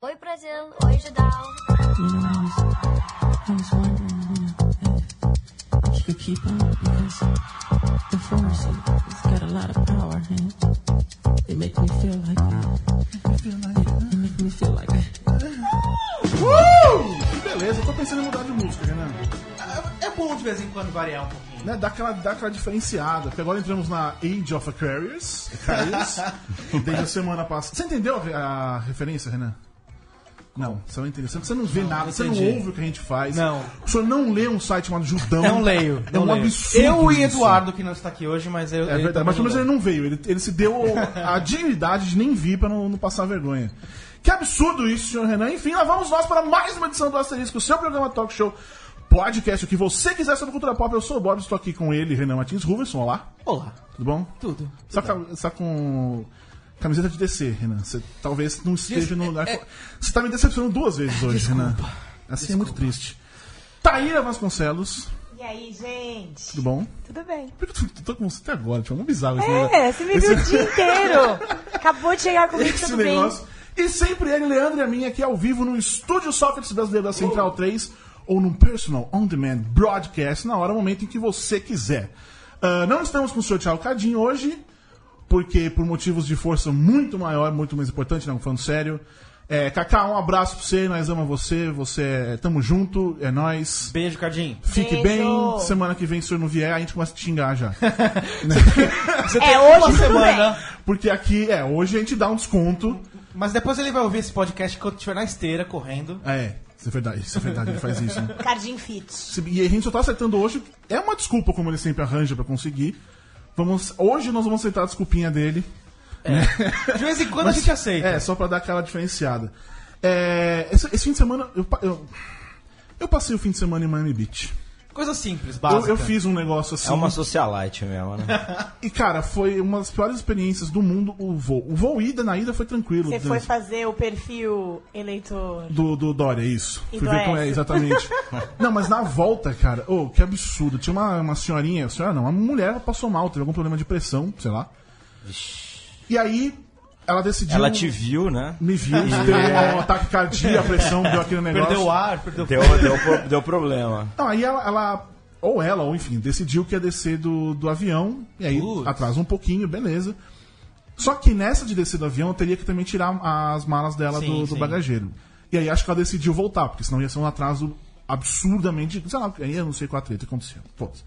Oi Brasil, oi Judal. You know, I was, I was wondering, you know, if, you could keep on because the force has got a lot of power and it makes me feel like it, it makes me feel like Uh! Que beleza, eu tô pensando em mudar de música, Renan. É, é bom de vez em quando variar um pouquinho. Né, dá, aquela, dá aquela diferenciada, porque agora entramos na Age of Aquarius, Aquarius desde a semana passada. Você entendeu a, a referência, Renan? Não, não entendeu. Você, você não vê nada, você não entendi. ouve o que a gente faz. Não. O senhor não lê um site chamado Judão. Não leio. É não um leio. absurdo. Eu e isso. Eduardo, que não está aqui hoje, mas eu. É verdade, mas pelo menos ele não veio. Ele, ele se deu a dignidade de nem vir pra não, não passar vergonha. Que absurdo isso, senhor Renan. Enfim, lá vamos nós para mais uma edição do Asterisco, o seu programa Talk Show Podcast, o que você quiser sobre cultura pop. Eu sou o Bob, estou aqui com ele, Renan Martins Ruverson. Olá, Olá. tudo bom? Tudo. Você tá, você tá com camiseta de DC, Renan. Você talvez não esteja no lugar. é- Você tá me decepcionando duas vezes hoje, Renan. Assim é muito triste. Taíra Vasconcelos, E aí, gente? tudo bom? Tudo bem? Por que eu tô, com você até agora? Tipo, é um bizarro esse negócio. É, você me viu o dia inteiro. Acabou de chegar comigo, esse tudo bem. negócio. E sempre ele, Leandro e a mim, aqui ao vivo no Estúdio Sócrates Brasileiro da Central 3 ou no Personal On Demand Broadcast, na hora, momento em que você quiser. Ah, não estamos com o Sr. Thiago Cadinho hoje, porque por motivos de força muito maior, muito mais importante, não falando sério. É, Cacá, um abraço pra você, nós amamos você, você é, tamo junto, é nóis. Beijo, Cardinho. Fique Beijo. bem, semana que vem, se o senhor não vier, a gente começa a te xingar já. Você É, hoje tudo semana. Porque aqui, é, hoje a gente dá um desconto. Mas depois ele vai ouvir esse podcast quando estiver na esteira, correndo. É, isso é verdade, isso é verdade, ele faz isso. Né? Cardinho Fit. Se- E a gente só tá acertando hoje. É uma desculpa, como ele sempre arranja pra conseguir. Vamos, hoje nós vamos aceitar a desculpinha dele. De vez em quando a gente aceita. É, só pra dar aquela diferenciada. É, esse, esse fim de semana. Eu, eu, eu passei o fim de semana em Miami Beach. Coisa simples, Eu, básica. eu fiz um negócio assim. É uma socialite mesmo, né? E, cara, foi uma das piores experiências do mundo o voo. O voo ida, na ida foi tranquilo. Você foi fazer o perfil eleitor. Do, do Dória, isso. E Fui do ver como é, exatamente. não, mas na volta, cara, oh, que absurdo. Tinha uma, uma senhorinha, senhora não, uma mulher passou mal, teve algum problema de pressão, sei lá. E aí, ela decidiu. Ela te viu, né? Me viu, deu um ataque cardíaco, a pressão, deu aquele negócio. Perdeu o ar, perdeu Deu, deu, deu problema. Não, aí ela, ela- ou ela, ou enfim, decidiu que ia descer do, do avião, e aí Putz. atrasa um pouquinho, beleza. Só que nessa de descer do avião, eu teria que também tirar as malas dela Sim, do, do sim. bagageiro. E aí acho que ela decidiu voltar, porque senão ia ser um atraso absurdamente. Sei lá, aí eu não sei qual a treta aconteceu. Foda-se.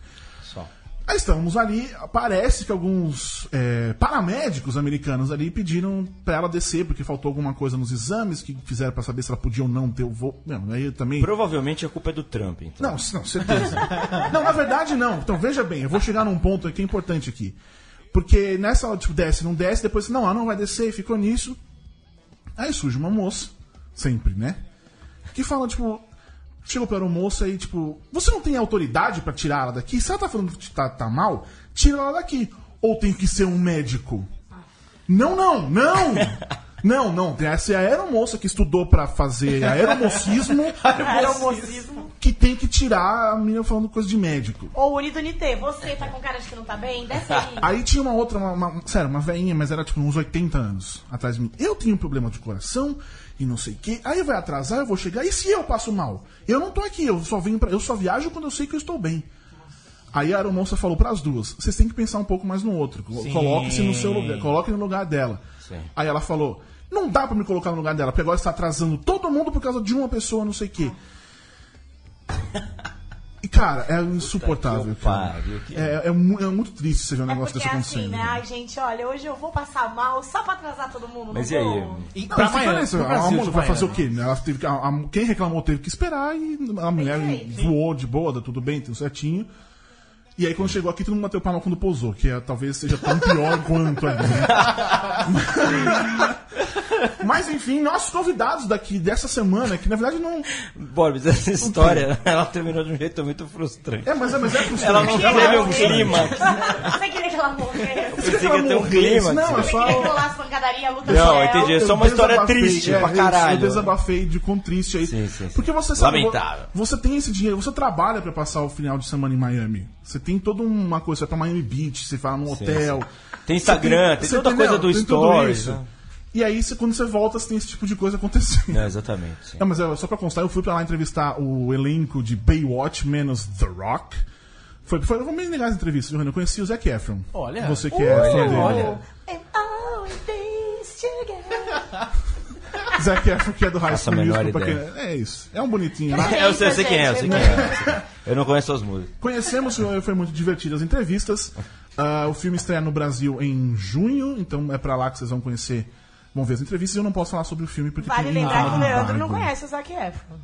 Aí estamos ali, parece que alguns é, paramédicos americanos ali pediram pra ela descer, porque faltou alguma coisa nos exames que fizeram pra saber se ela podia ou não ter o voo. Não, aí também. Provavelmente a culpa é do Trump, então. Não, não, certeza. não, na verdade não. Então veja bem, eu vou chegar num ponto que é importante aqui. Porque nessa hora, tipo, desce, não desce, depois não, ela não vai descer, e ficou nisso. Aí surge uma moça, sempre, né? Que fala, tipo, chegou pra moça e, tipo, você não tem autoridade pra tirar ela daqui? Se ela tá falando que tá, tá mal, tira ela daqui. Ou tem que ser um médico? Não, não, não! Não, não, essa é a aeromoça que estudou pra fazer aeromocismo Aeromocismo. que tem que tirar a menina falando coisa de médico. Ô, Unido Nitê, você tá com cara de que não tá bem? Desce aí. Aí tinha uma outra, uma, uma- sério, uma veinha, mas era tipo uns 80 anos atrás de mim. Eu tenho um problema de coração e não sei o quê. Aí vai atrasar, eu vou chegar. E se eu passo mal? Eu não tô aqui, eu só venho pra, eu só viajo quando eu sei que eu estou bem. Aí a aeromoça falou pras duas: vocês têm que pensar um pouco mais no outro. Coloque-se no seu lugar, coloque no lugar dela. Sim. Aí ela falou: não dá pra me colocar no lugar dela, porque agora está atrasando todo mundo por causa de uma pessoa, não sei o quê. E cara, é insuportável. cara. É, é é muito triste você ver um É negócio porque desse é assim, acontecendo. né? Ai, gente, olha, hoje eu vou passar mal só pra atrasar todo mundo. Mas não e aí? vou. E Não, pra fica amanhã, nisso, pro a de vai fazer o quê? Ela teve a- a- quem reclamou teve que esperar e a mulher jeito. voou de boa, deu tudo bem, tudo certinho. E aí quando chegou aqui, todo mundo bateu palma quando pousou, que é, talvez seja tão pior quanto ali. Né? Mas enfim, nossos convidados daqui dessa semana, que na verdade não. Borbs, essa história, ela terminou de um jeito muito frustrante. É, mas é, mas é frustrante. Ela não queria teve um clima. Você queria que ela morresse? Você pensei que ter um morresse? clima, Não, é Você só. queria Não, céu? entendi. É só uma história triste é, pra caralho. Eu desabafei de com triste aí. Sim, sim, sim. Porque você sabe. Lamentável. Você tem esse dinheiro, você trabalha pra passar o final de semana em Miami. Você tem toda uma coisa, você vai pra Miami Beach, você vai num hotel. sim. Tem Instagram, Você tem toda coisa do Tem tudo Stories, isso. né? E aí, você- quando você volta, você tem esse tipo de coisa acontecendo. Não, exatamente. sim. Não, mas é, só pra constar, eu fui pra lá entrevistar o elenco de Baywatch menos The Rock. Foi, foi, foi bem legal as entrevistas, Renan? Eu conheci o Zac Efron. Olha. Você que é fã dele. olha. And all in this together. Zac Efron, que é do High School menor Musical, pra ideia. quem... É isso. É um bonitinho, né? É, eu, sei, eu sei quem é, eu sei quem é. eu é. Não conheço as músicas. Conhecemos, foi muito divertido as entrevistas. Ah, o filme estreia no Brasil em junho, então é pra lá que vocês vão conhecer, vão ver as entrevistas. Eu não posso falar sobre o filme porque Vale tem lembrar que o Leandro não conhece o Zac Efron.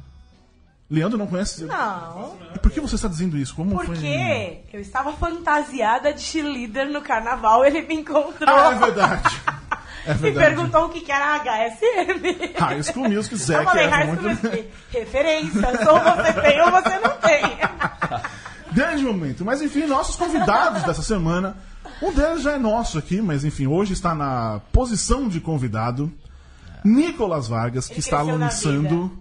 Leandro não conhece? Não. E por que você está dizendo isso? Como foi? Porque eu estava fantasiada de cheerleader no carnaval, ele me encontrou Ah, é verdade. É e perguntou o que que era HSM. High School Music, Eu Zac falei, Efron, High School muito... Music, referências, ou você tem ou você não tem. Grande momento. Mas enfim, nossos convidados dessa semana. Um deles já é nosso aqui, mas enfim, hoje está na posição de convidado. Nicolas Vargas, que Ele está lançando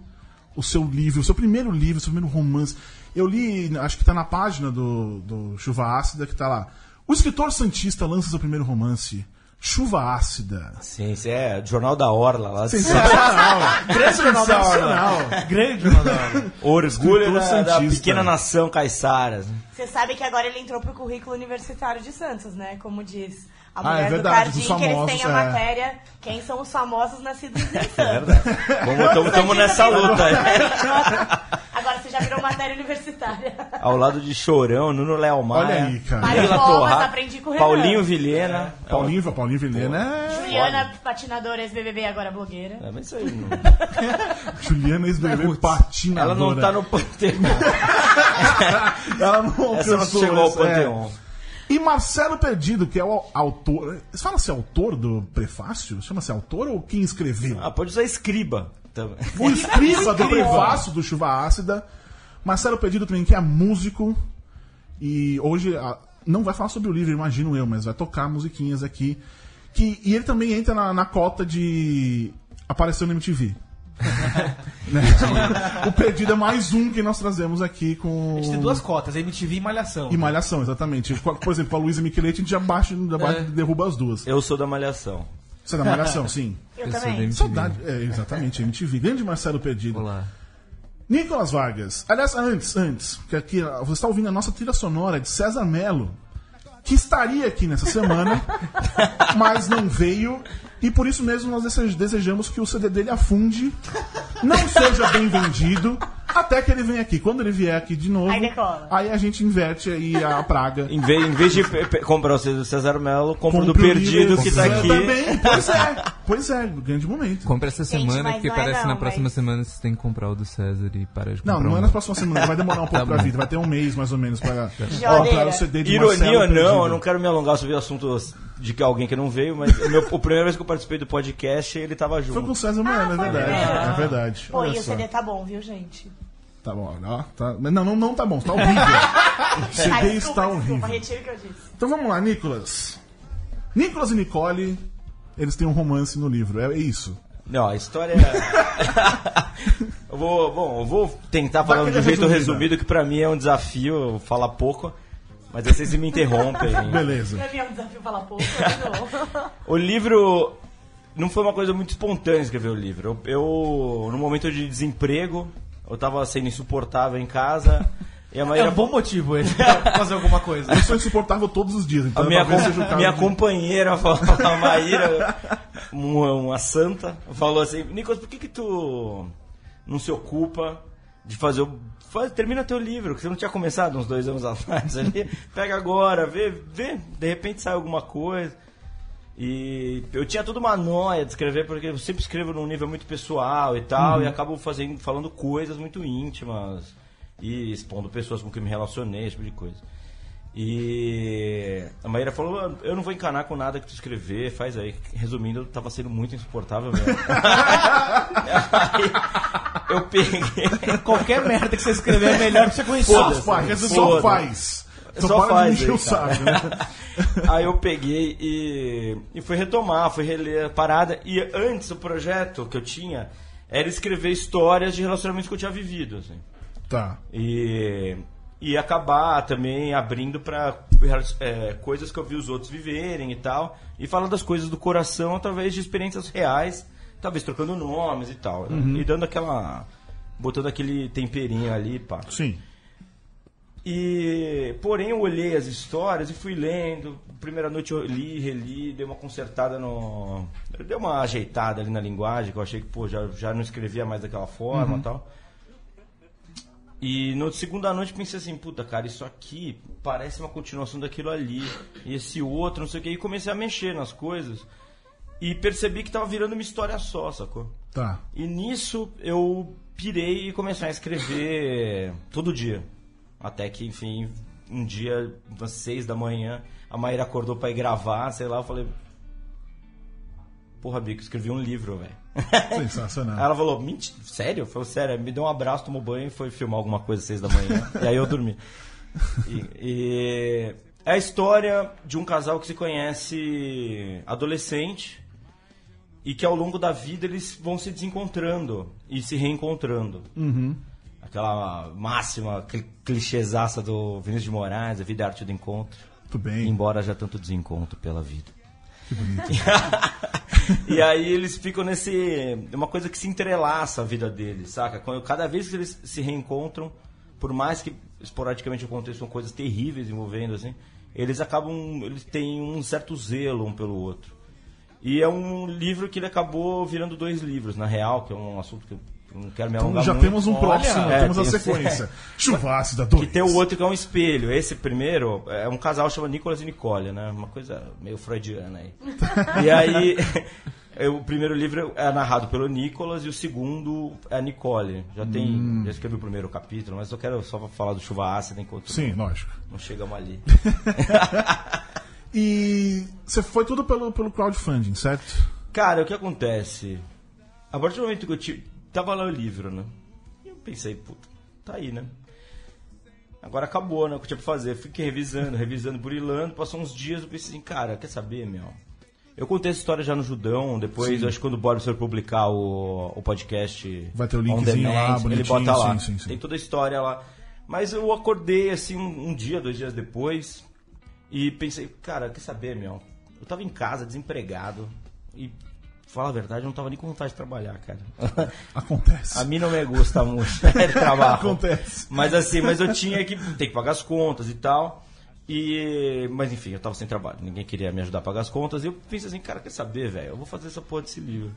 o seu livro, o seu primeiro livro, o seu primeiro romance. Eu li, acho que está na página do, do Chuva Ácida, que está lá. O escritor Santista lança seu primeiro romance, Chuva Ácida. Sim, isso é Jornal da Orla. Lá Sensacional! Grande jornal da hora. Grande jornal da hora. Orgulho da, da pequena nação caiçaras. Você sabe que agora ele entrou pro currículo universitário de Santos, né? Como diz a Ah, é mulher verdade, do Cardim, que eles têm a é. matéria Quem são os famosos nascidos em É Santos. verdade. Vamos, tamo, tamo nessa luta aí. Agora você já virou matéria universitária. Ao lado de Chorão, Nuno Léo Maia. Olha aí, cara. Mário Leila Covas, Torraca, aprendi com o Renan. Paulinho Vilhena. Paulinho, Paulinho Vilhena é. Juliana, patinadora, ex-BBB, agora blogueira. É, mas isso aí não... Juliana ex-BBB patinadora. Ela não tá no panteão. Ela não Essa não chegou ao é. panteão. E Marcelo Perdido, que é o autor. Fala-se autor do prefácio? Chama-se autor ou quem escreveu? Ah, pode usar escriba. também. O escriba do prefácio do Chuva Ácida. Marcelo Perdido também, que é músico. E hoje ah, não vai falar sobre o livro, imagino eu, mas vai tocar musiquinhas aqui. Que, e ele também entra na, na cota de. Apareceu no MTV. Né? o Perdido é mais um que nós trazemos aqui com. A gente tem duas cotas, MTV e Malhação. E Malhação, exatamente. Por exemplo, com a Luísa Micheletti, a gente já baixa, já baixa- É. derruba as duas. Eu sou da Malhação. Você é da Malhação, sim. Eu Eu sou da também. MTV. Saudade. É, exatamente, MTV. Grande Marcelo Perdido. Olá. Nicolas Vargas. Aliás, antes, antes, que aqui você está ouvindo a nossa trilha sonora de César Melo, que estaria aqui nessa semana, mas não veio. E por isso mesmo nós dese- desejamos que o CD dele afunde, não seja bem vendido, até que ele venha aqui. Quando ele vier aqui de novo, Aí aí a gente inverte aí a praga. Em vez, em vez de comprar o CD do César Melo, compro do Perdido livro, que tá é, aqui. Também, pois é, pois é, grande momento. Compra essa Gente, semana, porque é parece que não, na próxima mas- semana você tem que comprar o do César e para de comprar Não, não é meu. na próxima semana, vai demorar um pouco Tá pra vida, vai ter um mês mais ou menos pra Jodeira. comprar o CD de Ironia Marcelo ou não, Perdido. eu não quero me alongar sobre o assunto de que alguém que não veio, mas o meu, a primeira vez que eu participei do podcast, ele tava Foi com junto. o César Moana, é foi verdade. mesmo? É verdade. Pô, Olha e o. CD tá bom, viu, gente? Tá bom, olha, ó, tá... Mas não, não, não tá bom, tá horrível. o Ai, CD desculpa, está desculpa, horrível. retiro o que eu disse. Então vamos lá, Nicolas. Nicolas e Nicole, eles têm um romance no livro, é isso. Não, a história é... eu vou, bom, eu vou tentar falar de um jeito resumida. resumido, que pra mim é um desafio eu falar pouco, mas vocês me interrompem. Beleza. Pra mim é um desafio falar pouco, não. O livro não foi uma coisa muito espontânea escrever o livro. Eu, eu, no momento de desemprego, eu tava sendo insuportável em casa. E a É Maíra, um bom motivo esse pra fazer alguma coisa. Eu sou insuportável todos os dias, então a minha, com- minha companheira, falou- a Maíra, uma, uma santa, falou assim: Nicolas, por que, que tu não se ocupa de fazer o. Faz, termina teu livro, que você não tinha começado uns dois anos atrás ali. Pega agora, vê, vê, de repente sai alguma coisa. E eu tinha toda uma noia de escrever, porque eu sempre escrevo num nível muito pessoal e tal, e acabo fazendo, falando coisas muito íntimas e expondo pessoas com quem me relacionei, esse tipo de coisa. E a Maíra falou: "Ah, Eu não vou encanar com nada que tu escrever, faz aí. Resumindo, eu tava sendo muito insuportável mesmo. Aí, eu peguei. Qualquer merda que você escrever é melhor que você conhecer. Só Foda-se, faz, só foda-se. faz. Só, Só faz aí, o saco, né? Aí eu peguei e, e fui retomar, fui reler a parada. E antes, o projeto que eu tinha era escrever histórias de relacionamentos que eu tinha vivido. Assim. Tá. E e acabar também abrindo para coisas que eu vi os outros viverem e tal, e falar das coisas do coração através de experiências reais, talvez trocando nomes e tal, né? e dando aquela botando aquele temperinho ali, pá. Sim. E, porém, eu olhei as histórias e fui lendo. Primeira noite eu li, reli, dei uma consertada no. Dei uma ajeitada ali na linguagem, que eu achei que, pô, já, já não escrevia mais daquela forma e tal. E na segunda noite pensei assim, puta, cara, isso aqui parece uma continuação daquilo ali. E esse outro, não sei o que. E comecei a mexer nas coisas. E percebi que tava virando uma história só, sacou? Tá. E nisso eu pirei e comecei a escrever todo dia. Até que, enfim, um dia, às seis da manhã, a Maíra acordou pra ir gravar, sei lá, eu falei. Porra, Bico, escrevi um livro, velho. Sensacional. Ela falou, mentira, sério? Falei, sério, me deu um abraço, tomou banho e foi filmar alguma coisa às seis da manhã. e aí eu dormi. E, e é a história de um casal que se conhece adolescente e que ao longo da vida eles vão se desencontrando e se reencontrando. Aquela máxima cli- clichêzaça do Vinícius de Moraes, a vida é a arte do encontro. Muito bem. Embora já tanto desencontro pela vida. Que bonito. e aí eles ficam nesse. Uma coisa que se entrelaça a vida deles, saca? Quando- Cada vez que eles se reencontram, por mais que esporadicamente aconteçam coisas terríveis envolvendo, assim, eles acabam. Eles têm um certo zelo um pelo outro. E é um livro que ele acabou virando dois livros, na real, que é um assunto que eu não quero me Então alongar já muito. temos um próximo, é, temos a sequência. Chuvassi da dois. Que tem o outro que é um espelho. Esse primeiro é um casal chama Nicolas e Nicole, né? Uma coisa meio freudiana aí. e aí, é, o primeiro livro é narrado pelo Nicolas e o segundo é a Nicole. Já tem, Hum. já escrevi o primeiro capítulo, mas eu quero só falar do Chuva Ácida enquanto Sim, lógico. não chegamos ali. E você foi tudo pelo, pelo crowdfunding, certo? Cara, o que acontece? A partir do momento que eu tive. Tava lá o livro, né? E eu pensei, puta, tá aí, né? Agora acabou, né? O que eu tinha pra fazer. Fiquei revisando, revisando, burilando. Passou uns dias, eu pensei assim, cara, quer saber, meu? Eu contei essa história já no Judão, depois, acho que quando o Boris for publicar o, o podcast. Vai ter o linkzinho lá, demand, Ele bonitinho, bota lá. sim, sim, sim. Tem toda a história lá. Mas eu acordei assim um, um dia, dois dias depois, e pensei, cara, quer saber, meu? Eu tava em casa, desempregado, e falar a verdade, eu não tava nem com vontade de trabalhar, cara. Acontece. A mim não me gusta muito de trabalho. Acontece. Mas assim, mas eu tinha que ter que pagar as contas e tal. E, mas enfim, eu tava sem trabalho, ninguém queria me ajudar a pagar as contas. E eu pensei assim, cara, quer saber, velho? Eu vou fazer essa porra desse livro.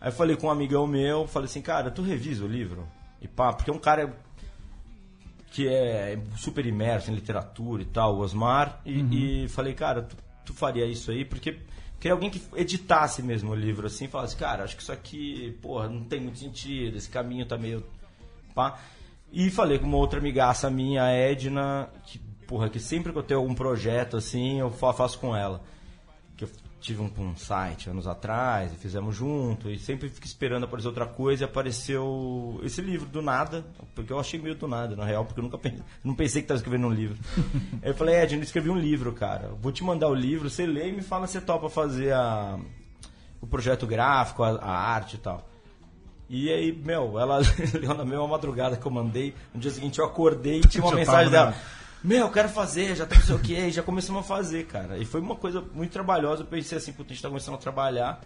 Aí eu falei com um amigão meu, falei assim, cara, tu revisa o livro? E pá, porque é um cara que é super imerso em literatura e tal, o Osmar. E, e falei, cara, tu, tu faria isso aí? Porque queria alguém que editasse mesmo o livro assim, falasse, cara, acho que isso aqui, porra, não tem muito sentido, esse caminho tá meio. pá. E falei com uma outra amigaça minha, a Edna, que, porra, que sempre que eu tenho algum projeto assim, eu fa- faço com ela. Tive um, um site anos atrás, e fizemos junto, e sempre fico esperando aparecer outra coisa, e apareceu esse livro do nada, porque eu achei meio do nada, na real, porque eu nunca pensei, não pensei que estava escrevendo um livro. Aí eu falei, Edna, eu escrevi um livro, cara. Vou te mandar o livro, você lê e me fala se você topa fazer a, o projeto gráfico, a, a arte e tal. E aí, meu, ela leu na mesma madrugada que eu mandei. No dia seguinte eu acordei e tinha uma Já mensagem tava, dela. né? Meu, eu quero fazer, já tá não sei o que, e já começamos a fazer, cara. E foi uma coisa muito trabalhosa. Eu pensei assim, puta, a gente tá começando a trabalhar.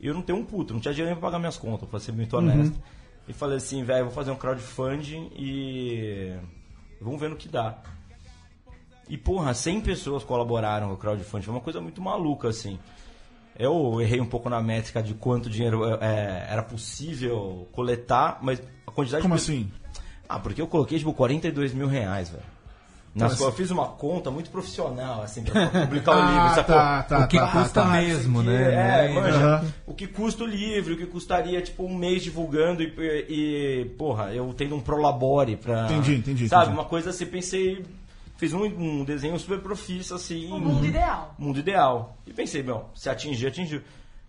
E eu não tenho um puto, não tinha dinheiro nem pra pagar minhas contas, pra ser muito honesto. E falei assim, velho, vou fazer um crowdfunding e. Vamos ver no que dá. E, porra, 100 pessoas colaboraram com o crowdfunding. Foi uma coisa muito maluca, assim. Eu errei um pouco na métrica de quanto dinheiro é, era possível coletar, mas a quantidade Como de... assim? Ah, porque eu coloquei, tipo, 42 mil reais, velho. Nas Mas- qual eu fiz uma conta muito profissional, assim, pra publicar o Ah, livro, sacou? tá, tá, o que tá, tá, custa tá. mesmo, né? É, Né? manja, Aham. o que custa o livro, o que custaria, tipo, um mês divulgando e, e, porra, eu tendo um prolabore pra... Entendi, entendi, Sabe, entendi. uma coisa assim, pensei... Fiz um, um desenho super profício, assim... O mundo ideal. Mundo ideal. E pensei, meu, se atingir, atingiu.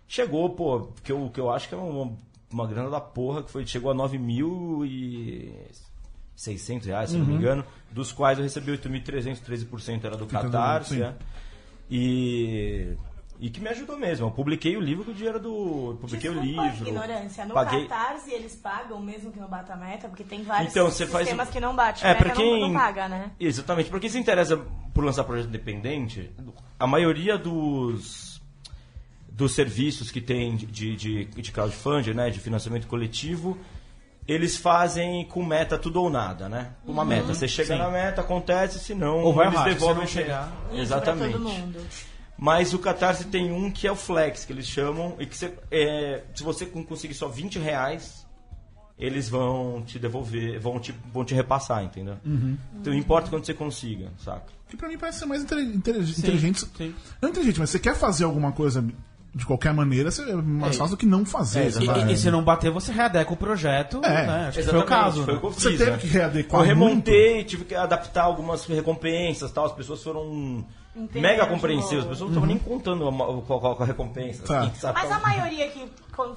Chegou, pô, que eu, que eu acho que é uma, uma grana da porra, que foi, chegou a 9 mil e... 600 reais, se não me engano, dos quais eu recebi 8.300, 13% era do Catarse, sim. é. E, E que me ajudou mesmo. Eu publiquei o livro com o dinheiro do. eu Publiquei o Desculpa a livro. ignorância. No paguei. Catarse eles pagam mesmo que não bata a meta? Porque tem vários Então, você faz sistemas um- que não bate. É, meta pra não- quem- não, paga, né? Exatamente. Pra quem se interessa por lançar projeto independente, a maioria dos, dos serviços que tem de, de, de crowdfunding, né, de financiamento coletivo, eles fazem com meta tudo ou nada, né? Uma meta. Você chega na meta, acontece, se não, Ou vai eles se devolvem o chegar. Isso, Exatamente. Pra todo mundo. Mas o Catarse tem um que é o Flex, que eles chamam, e que você, é, se você con- conseguir só 20 reais, eles vão te devolver, vão te, vão te repassar, entendeu? Então não importa quando você consiga, saca? Que pra mim parece ser mais inteligente. sim. Não inteligente, mas você quer fazer alguma coisa de qualquer maneira, você é mais fácil do que não fazer. É, você E, e- se não bater, você readeca o projeto. É, né? Acho que foi o caso. Foi o né? que eu fiz, Você teve né? que readequar Eu remontei, tive que adaptar algumas recompensas tal. As pessoas foram mega compreensivas. As pessoas não estavam nem contando qual, qual, qual a recompensa. Tá. assim, sabe? Mas a maioria que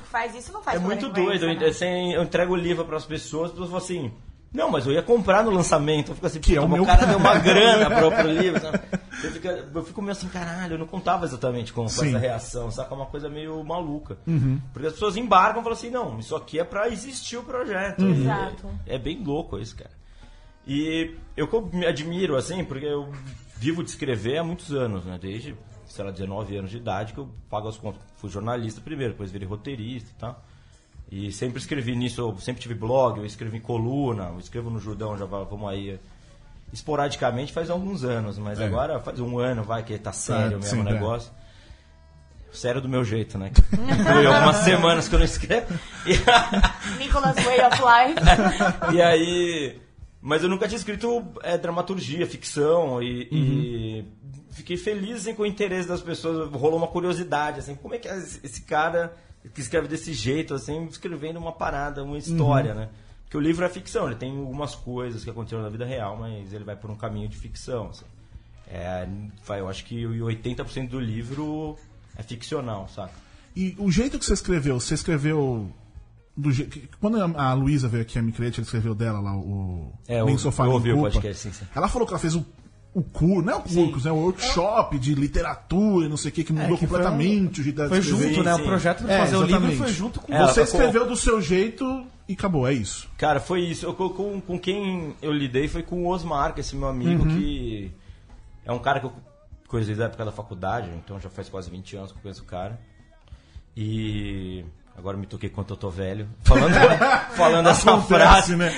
faz isso não faz É muito doido. né? Eu, assim, eu entrego o livro para as pessoas, as pessoas falam assim. Não, mas eu ia comprar no lançamento. Eu fico assim, Que é o meu cara deu uma grana pro, pro livro. sabe? Eu, fico, eu fico meio assim, caralho, eu não contava exatamente com, com essa reação, saca? É uma coisa meio maluca. Uhum. Porque as pessoas embarcam e falam assim, não, isso aqui é pra existir o projeto. E Exato. É, bem louco isso, cara. E eu me admiro, assim, porque eu vivo de escrever há muitos anos, né? Desde, sei lá, 19 anos de idade que eu pago as contas. Fui jornalista primeiro, depois virei roteirista e tal. E sempre escrevi nisso, eu sempre tive blog, eu escrevi em coluna, eu escrevo no Judão, já va- vamos aí. Esporadicamente faz alguns anos, mas É. agora faz um ano, vai, que tá sério mesmo sim, o é. negócio. Sério do meu jeito, né? Foi algumas semanas que eu não escrevo. E, Nicholas Way of Life. e aí. Mas eu nunca tinha escrito é, dramaturgia, ficção e, e fiquei feliz assim, com o interesse das pessoas. Rolou uma curiosidade, assim, como é que é esse esse cara que escreve desse jeito, assim, escrevendo uma parada, uma história, né? Porque o livro é ficção, ele tem algumas coisas que aconteceram na vida real, mas ele vai por um caminho de ficção. Assim. É, vai, eu acho que 80% do livro é ficcional, saca? E o jeito que você escreveu, você escreveu. Do je... que- Quando a Luísa veio aqui a Micrete, ela escreveu dela lá o. É, Nem eu- Sofá eu ouvi o podcast, sim, sim. Ela falou que ela fez o, o curso, não é o curso, né? O workshop de literatura, e não sei o que, que mudou É, que foi completamente o jeito dela Foi junto, né? sim. O projeto de É, fazer o livro foi junto com É, ela Você com- escreveu do seu jeito e acabou, é isso. Cara, foi isso. Eu, com, com, quem eu lidei foi com o Osmar, que é esse meu amigo, que é um cara que eu conheci desde a época da faculdade, então já faz quase 20 anos que eu conheço o cara. E agora me toquei quanto eu tô velho. Falando, falando essa Acontece, frase, né?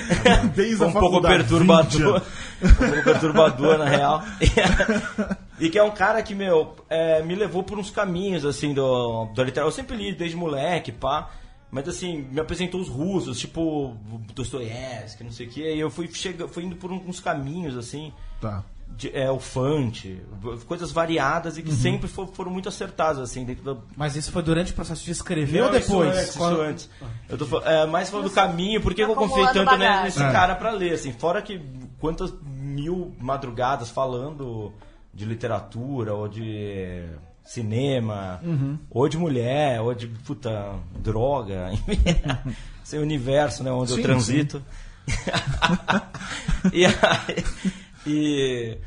Desde foi a um pouco faculdade, 20 perturbador. um pouco perturbador, na real. e que é um cara que, meu, é, me levou por uns caminhos, assim, do, do literário. Eu sempre li desde moleque, pá. Mas, assim, me apresentou os russos, tipo Dostoiévski, não sei o quê. E eu fui, chega, fui indo por uns caminhos, assim, Tá. de, é, o Fante, coisas variadas e Uhum. que sempre fo- foram muito acertadas, assim, dentro da, Mas isso foi durante o processo de escrever não, ou depois? Isso antes, Quando- isso antes. Eu tô é, mais falando do caminho, por que que eu confiei tanto né, bagagem. nesse É. cara pra ler, assim, fora que quantas mil madrugadas falando de literatura ou de cinema, ou de mulher, ou de puta droga, esse universo, né, onde Sim, eu transito. e, e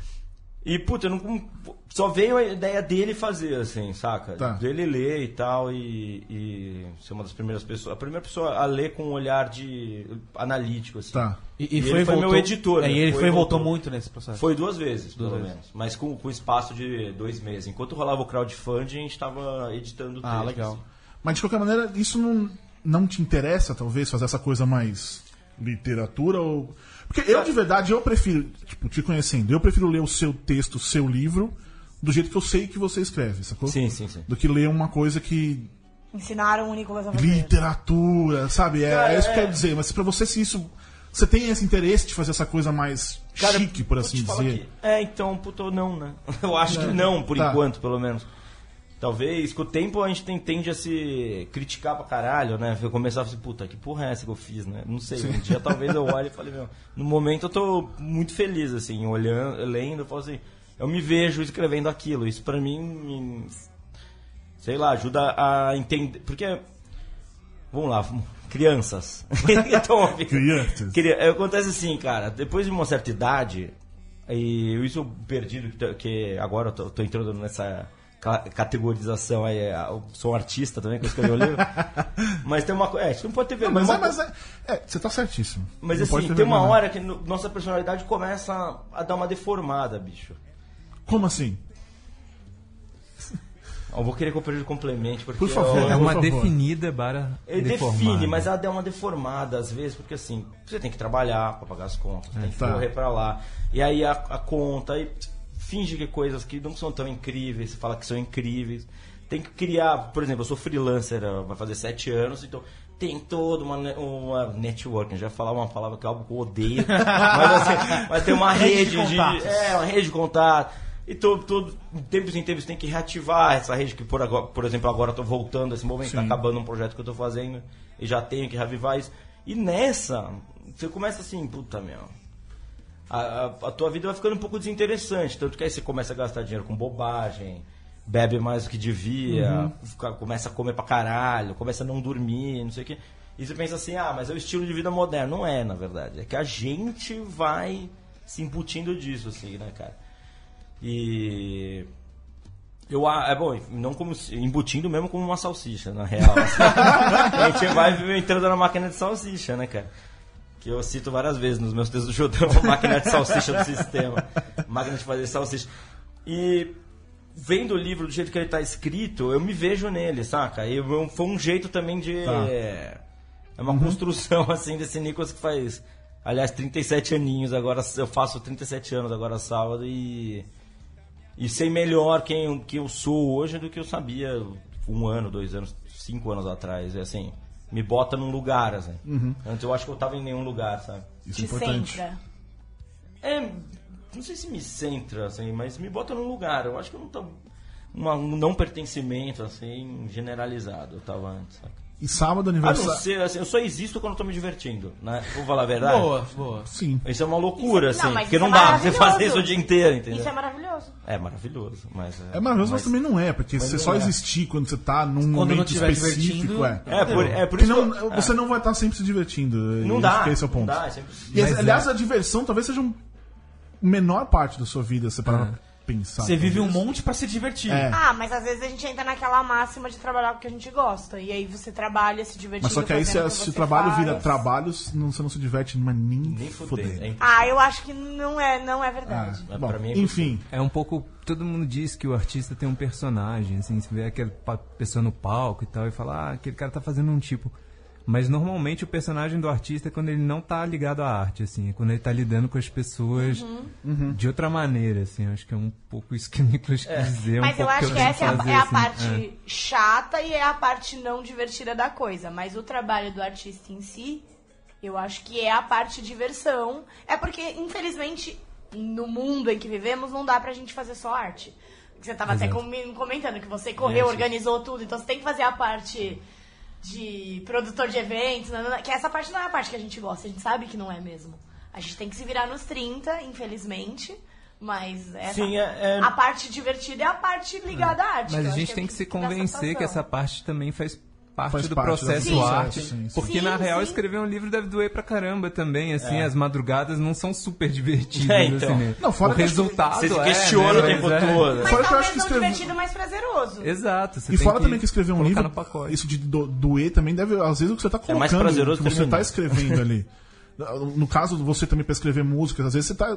e puta, eu não só veio a ideia dele fazer assim, saca? Tá. Dele ler e tal e, e ser uma das primeiras pessoas, a primeira pessoa a ler com um olhar de analítico assim. Tá. E, E ele foi meu editor, É, né? e ele Foi foi, e e voltou voltou. muito nesse processo. Foi duas vezes, Duas pelo vezes. menos. Mas com, com espaço de dois meses. Enquanto rolava o crowdfunding, a gente tava editando o Ah, texto, legal. assim. Mas de qualquer maneira, isso não, não te interessa, talvez, fazer essa coisa mais literatura ou. Porque eu, de verdade, eu prefiro, tipo, te conhecendo, eu prefiro ler o seu texto, o seu livro, do jeito que eu sei que você escreve, sacou? Sim, sim, sim. Do que ler uma coisa que. Ensinaram o Nicolas a fazer. Literatura, sabe? É, Cara, é isso que eu é. quero dizer. Mas pra você, se isso. Você tem esse interesse de fazer essa coisa mais Cara, chique, por assim dizer. é, então, puto, não, né? Eu acho que não, por Tá. enquanto, pelo menos. Talvez, com o tempo a gente tem- tende a se criticar pra caralho, né? Eu começar a falar assim, puta, que porra é essa que eu fiz, né? Não sei, um dia talvez eu olhe e fale, meu, no momento eu tô muito feliz, assim, olhando, lendo, eu falo assim, eu me vejo escrevendo aquilo. Isso pra mim, me- sei lá, ajuda a entender, porque, vamos lá, crianças. então, Crianças. Acontece assim, cara, depois de uma certa idade, e isso perdido, que- que agora eu tô, tô entrando nessa ca- categorização aí. Eu sou um artista também, que eu escrevi o livro. mas tem uma coisa. É, você não pode ter Não, vergonha. mas, uma é, mas é, é, você tá certíssimo. mas Não assim, tem uma vergonha, hora que no- nossa personalidade começa a dar uma deformada, bicho. Como assim? Eu vou querer que eu perdi complemente, porque Por favor. eu- É uma por favor. definida barra Ele define, mas ela deu uma deformada às vezes, porque assim, você tem que trabalhar pra pagar as contas, tem que tá. correr pra lá. E aí a, a conta, aí finge que coisas que não são tão incríveis, você fala que são incríveis. Tem que criar, por exemplo, eu sou freelancer, eh, vai fazer sete anos, então tem toda uma, uma networking, já falar uma palavra que é eu odeio, mas, assim, mas tem uma Rede rede, de de, é, uma rede de contato. E todo, todo, tempos em tempos tem que reativar essa rede que, por, agora, por exemplo, agora tô voltando, esse momento tá Sim. acabando um projeto que eu tô fazendo e já tenho que reavivar isso. E nessa, você começa assim, puta meu. A, a, a tua vida vai ficando um pouco desinteressante. Tanto que aí você começa a gastar dinheiro com bobagem, bebe mais do que devia, fica- começa a comer pra caralho, começa a não dormir, não sei o quê. E você pensa assim, ah, mas é o estilo de vida moderno. Não é, na verdade. É que a gente vai se embutindo disso, assim, né, cara? E. Eu, é bom, não como embutindo mesmo como uma salsicha, na real. assim. a gente vai entrando na máquina de salsicha, né, cara? Que eu cito várias vezes nos meus textos do Judão, a máquina de salsicha do sistema. Máquina de fazer salsicha. E vendo o livro do jeito que ele está escrito, eu me vejo nele, saca? E foi um jeito também de. Tá. É uma construção, assim, desse Nicolas que faz. Aliás, 37 aninhos agora. Eu faço 37 anos agora sábado e. E sei melhor quem eu- que eu sou hoje do que eu sabia um ano, dois anos, cinco anos atrás. É assim, me bota num lugar, assim. Antes eu acho que eu tava em nenhum lugar, sabe? Isso é Te importante. centra. É, não sei se me centra, assim, mas me bota num lugar. Eu acho que eu não tô. uma- um não pertencimento, assim, generalizado. Eu tava antes, sabe? E sábado não aniversário. ser, assim, eu só existo quando eu tô me divertindo, né? Vou falar a verdade. Boa, boa. Sim. Isso é uma loucura, Isso é- não, assim, mas porque não é dá pra você fazer isso o dia inteiro, entendeu? Isso é maravilhoso. É maravilhoso, mas... É maravilhoso, mas, também não é, porque Mas você não só é. existir quando você tá num Quando não momento específico, é. É, por, é por isso não, que eu- você não vai estar sempre se divertindo. Não dá, que esse é o ponto. não dá, é sempre- E, Mas aliás, é- a diversão talvez seja um menor parte da sua vida, pra pensar. Você vive um monte pra se divertir. É. Ah, mas às vezes a gente entra naquela máxima de trabalhar com o que a gente gosta. E aí você trabalha se divertindo. Mas só que aí, se, que se o você trabalho vira faz. trabalho, não- você não se diverte, mas nem, Nem foder. É, Ah, eu acho que não é, não é verdade. Ah, Bom, mim é enfim, É um pouco. Todo mundo diz que o artista tem um personagem, assim, você vê aquela pessoa no palco e tal, e fala, ah, aquele cara tá fazendo um tipo. Mas normalmente o personagem do artista é quando ele não tá ligado à arte, assim, é quando ele tá lidando com as pessoas Uhum. de outra maneira, assim. Acho que é um pouco isso que o Nicolas quis dizer. é um Mas eu acho que tento essa é a, fazer, é a assim, parte é. chata e é a parte não divertida da coisa. Mas o trabalho do artista em si, eu acho que é a parte diversão. É porque, infelizmente, no mundo em que vivemos, não dá pra gente fazer só arte. Você tava até Exato. com- comentando que você correu, É, organizou tudo, então você tem que fazer a parte de produtor de eventos, que essa parte não é a parte que a gente gosta, a gente sabe que não é mesmo. A gente tem que se virar nos 30, infelizmente, mas essa, Sim, é- é- a parte divertida é a parte ligada à arte. Mas a gente é tem o que se convencer que essa parte também faz parte Faz do parte do processo processo, arte. sim, sim. Porque Sim, na real sim. escrever um livro deve doer pra caramba também, assim, É. as madrugadas não são super divertidas, É, então. assim, né? Não, fora o que acho que resultado Você se é, questiona né, o tempo mas é. todo. Mas Fora que eu talvez acho que não escrever- divertido, mas prazeroso. Exato. Você E tem fora também que escrever um livro, isso de do- doer também deve, às vezes, o que você tá colocando, mais prazeroso o que você tá escrevendo ali. No caso de você também pra escrever músicas, às vezes você tá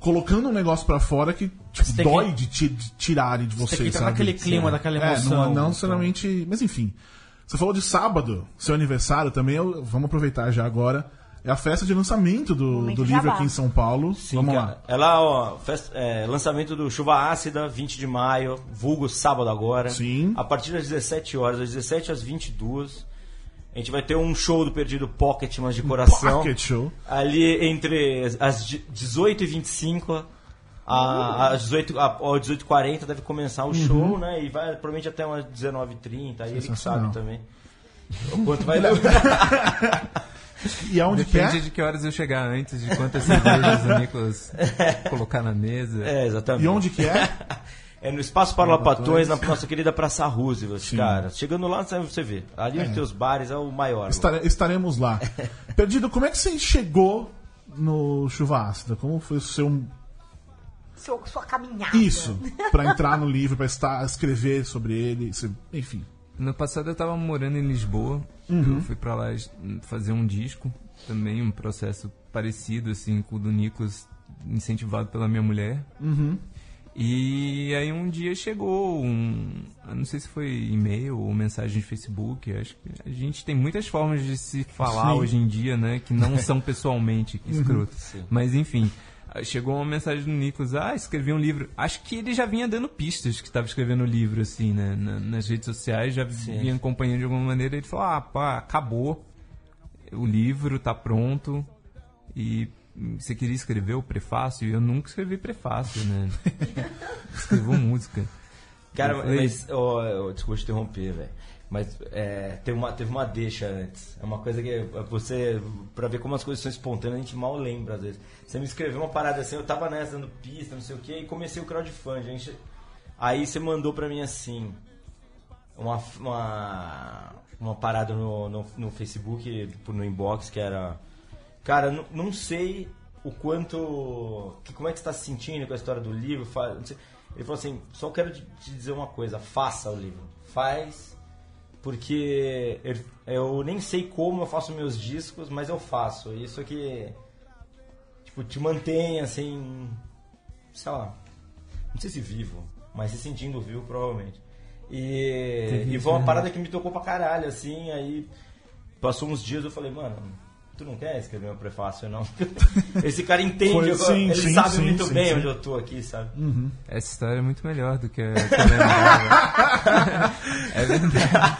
colocando um negócio pra fora que tipo, dói que- de, de tirarem de você, Tem que entrar naquele clima, daquela É, emoção. não, não necessariamente. Mas enfim. Você falou de sábado, seu aniversário também, eu- vamos aproveitar já agora. É a festa de lançamento do, do livro aqui em São Paulo. Sim, vamos cara. lá. É lá, ó, festa- é, lançamento do Chuva Ácida, 20 de maio, vulgo sábado agora. Sim. A partir das 17 horas, das 17 às 22. A gente vai ter um show do Perdido Pocket, mas de coração. Pocket Show. Ali entre as de- 18 e 25 a, às 18 a, ó, 18h40 deve começar o show, né? E vai provavelmente até umas 19h30, aí ele que sabe também. O quanto vai levar. E aonde que Depende é? de que horas eu chegar antes, de quantas cervejas o Nicolas colocar na mesa. É, exatamente. E onde que é? É no Espaço Paralapatões, na nossa querida Praça Roosevelt, cara. Chegando lá, você vê. Ali onde tem os bares é o maior. Estare- estaremos lá. Perdido, como é que você chegou no Chuva Ácida? Como foi o seu. Seu, sua caminhada. Isso, pra entrar no livro, pra estar, escrever sobre ele, enfim. No passado eu tava morando em Lisboa. Uhum. Eu fui pra lá fazer um disco. Também um processo parecido, assim, com o do Nicolas, incentivado pela minha mulher. Uhum. E aí um dia chegou um. Não sei se foi e-mail ou mensagem de Facebook. Acho que a gente tem muitas formas de se falar Sim. hoje em dia, né? Que não são pessoalmente, que escroto. Mas enfim. Chegou uma mensagem do Nicolas, ah, escrevi um livro. Acho que ele já vinha dando pistas que estava escrevendo o livro, assim, né? na- nas redes sociais, já vinha acompanhando de alguma maneira. Ele falou, ah, pá, acabou. O livro tá pronto. E você queria escrever o prefácio? E eu nunca escrevi prefácio, né? Escrevo música. Cara, falei- mas. ó, ó, desculpa te interromper, velho. Mas é, teve, uma, teve uma deixa antes. É uma coisa que você. Pra ver como as coisas são espontâneas, a gente mal lembra às vezes. Você me escreveu uma parada assim, eu tava nessa dando pista, não sei o que, e comecei o crowdfunding. Gente, aí você mandou pra mim assim. Uma, uma, uma parada no, no, no Facebook, no inbox, que era. Cara, não, não sei o quanto. Que, como é que você tá se sentindo com a história do livro? Ele falou assim: só quero te dizer uma coisa, faça o livro. Faz, porque eu, eu nem sei como eu faço meus discos, mas eu faço. Isso que. Tipo, te mantém assim. Sei lá. Não sei se vivo, mas se sentindo vivo, provavelmente. E, e foi uma né? parada que me tocou pra caralho, assim. Aí passou uns dias eu falei, mano, tu não quer escrever meu prefácio, não? Esse cara entende, Foi- sim, ele sim, sabe sim, muito sim, bem sim. onde eu tô aqui, sabe? Essa história é muito melhor do que a que eu é verdade.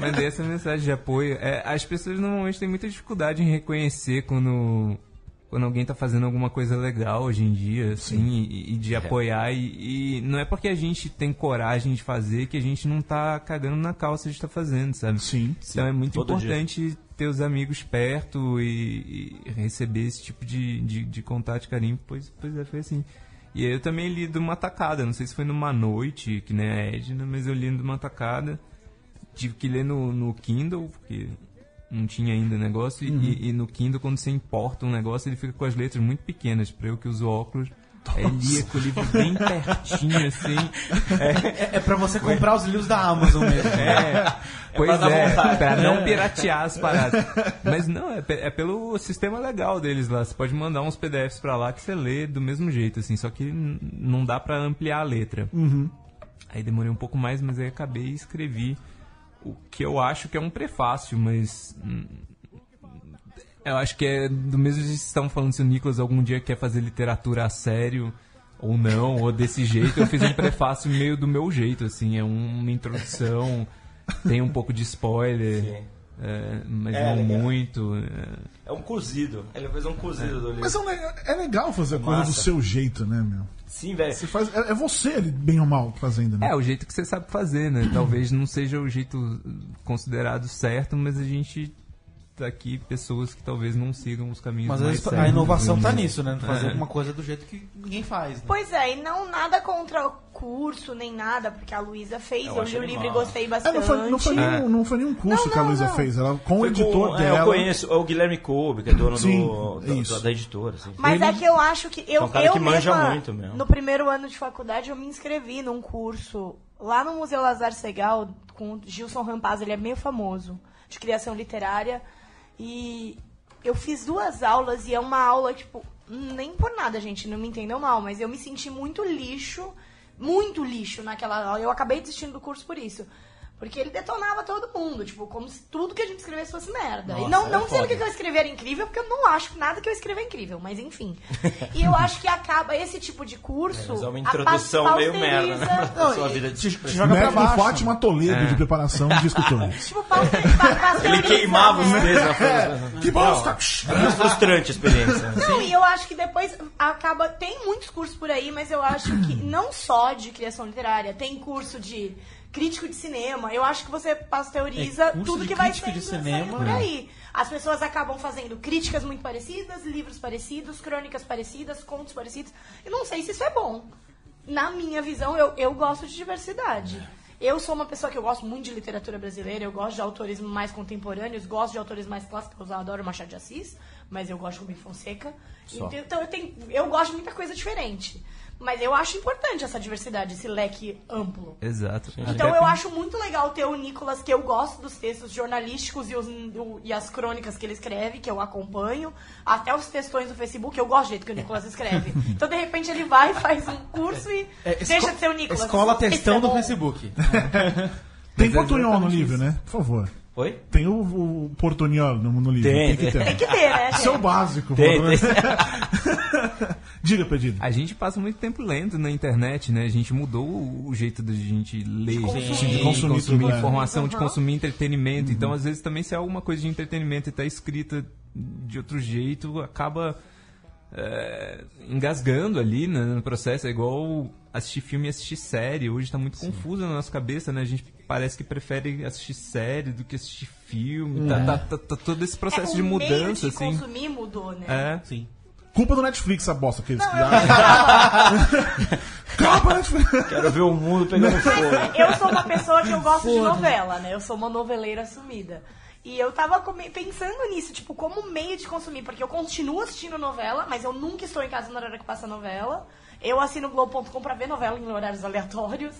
Mandei essa mensagem de apoio. É, as pessoas normalmente têm muita dificuldade em reconhecer quando, quando alguém tá fazendo alguma coisa legal hoje em dia, assim, e, e de apoiar. E, e não é porque a gente tem coragem de fazer que a gente não tá cagando na calça de estar fazendo, sabe? Sim. Então é muito todo importante ter os amigos perto e, e receber esse tipo de, de, de contato e carinho, pois, pois é, foi assim. E aí eu também li de uma tacada, não sei se foi numa noite, que nem a Edna, mas eu li de uma tacada. Tive que ler no, no Kindle, porque não tinha ainda negócio, e- e, e no Kindle, quando você importa um negócio, ele fica com as letras muito pequenas, pra eu que uso óculos. Aí lia com o livro bem pertinho, assim. É, é pra você comprar os livros da Amazon mesmo. É, pois pra dar é, pra não piratear as paradas. Mas não, é, é pelo sistema legal deles lá. Você pode mandar uns PDFs pra lá que você lê do mesmo jeito, assim, só que não dá pra ampliar a letra. Aí demorei um pouco mais, mas aí acabei e escrevi o que eu acho que é um prefácio, mas. hum, Eu acho que é do mesmo que estavam falando se o Nicolas algum dia quer fazer literatura a sério ou não, ou desse jeito. Eu fiz um prefácio meio do meu jeito, assim, é uma introdução, tem um pouco de spoiler, Sim. É, mas É, não legal. muito. é. É um cozido. Ele fez um cozido do livro. Mas é, um é legal fazer a coisa do seu jeito, né, meu? Sim, velho. Você faz, é, é você, ali, bem ou mal, fazendo, né? É, o jeito que você sabe fazer, né? Talvez não seja o jeito considerado certo, mas a gente tá aqui pessoas que talvez não sigam os caminhos Mas mais a inovação tá né? nisso, né? Fazer É. alguma coisa do jeito que ninguém faz. Né? Pois é, e não nada contra o curso, nem nada, porque a Luísa fez, Eu eu, li o livro e gostei É, bastante. não, foi, não, foi nenhum, não foi nenhum curso Não, que a não, Luísa não. fez. Ela, com o Foi editor com- é, dela. eu conheço, é o Guilherme Kobe, que é dono Sim, do, da, isso. da editora. Assim. Mas é que eu acho que eu, um cara eu que manja mesma, muito mesmo. no primeiro ano de faculdade, eu me inscrevi num curso lá no Museu Lazar Segal com o Gilson Rampaz, ele é meio famoso, de criação literária. E eu fiz duas aulas e é uma aula, tipo, nem por nada, gente, não me entendam mal, mas eu me senti muito lixo, muito lixo naquela aula. Eu acabei desistindo do curso por isso. Porque ele detonava todo mundo, tipo, como se tudo que a gente escrevesse fosse merda. e Nossa, não, é não dizendo que o que eu escrever era incrível, porque eu não acho que nada que eu escrever é incrível, mas enfim. E eu acho que acaba esse tipo de curso. Mas é uma a- introdução meio merda, né? Pra sua vida de te- te joga pra baixo. Fátima Toledo de preparação de escritores. Tipo, Ele queimava os né? dedos na frente. que bosta! É muito frustrante a experiência. Não, e eu acho que depois acaba. Tem muitos cursos por aí, mas eu acho que não só de criação literária, tem curso de crítico de cinema. Eu acho que você pasteuriza É, tudo que vai crítico de cinema, saindo por aí. As pessoas acabam fazendo críticas muito parecidas, livros parecidos, crônicas parecidas, contos parecidos. E não sei se isso é bom. Na minha visão, eu, eu gosto de diversidade. Eu sou uma pessoa que eu gosto muito de literatura brasileira, eu gosto de autores mais contemporâneos, gosto de autores mais clássicos, eu adoro Machado de Assis, mas eu gosto de Rubem Fonseca. Só. Então eu, tenho, eu gosto de muita coisa diferente. Mas eu acho importante essa diversidade, esse leque amplo. Exato. Então eu acho muito legal ter o Nicolas, que eu gosto dos textos jornalísticos e, os- o- e as crônicas que ele escreve, que eu acompanho, até os textões do Facebook, eu gosto do jeito que o Nicolas escreve. Então, de repente, ele vai, faz um curso e É, deixa esco- de ser o Nicolas. Escola Isso é Textão do. Facebook. Tem é portunhol no exatamente livro, isso. né? Por favor. Oi? Tem o, o portunhol no, no livro. Tem, que ter. Tem que ter, né? Isso é o gente? básico. Tem, tem. Diga, Pedido. A gente passa muito tempo lendo na internet, né? A gente mudou o jeito da gente ler, consumir. de, De consumir tudo, é. informação, de Uhum. consumir entretenimento. Então, às vezes, também se é alguma coisa de entretenimento e tá escrita de outro jeito, acaba é, engasgando ali né, no processo. É igual assistir filme e assistir série. Hoje tá muito confuso na nossa cabeça, né? A gente parece que prefere assistir série do que assistir filme. Tá, tá- tá- tá todo esse processo É, de o meio mudança, de assim. consumir mudou, né? É. Sim. Culpa do Netflix, essa bosta que eles Não, eu, criaram. Culpa do Netflix. Quero ver o mundo pegando fogo. eu sou uma pessoa que eu gosto de novela, né? Eu sou uma noveleira assumida. E eu tava pensando nisso, tipo, como meio de consumir, porque eu continuo assistindo novela, mas eu nunca estou em casa na hora que passa novela. Eu assino Globo.com pra ver novela em horários aleatórios.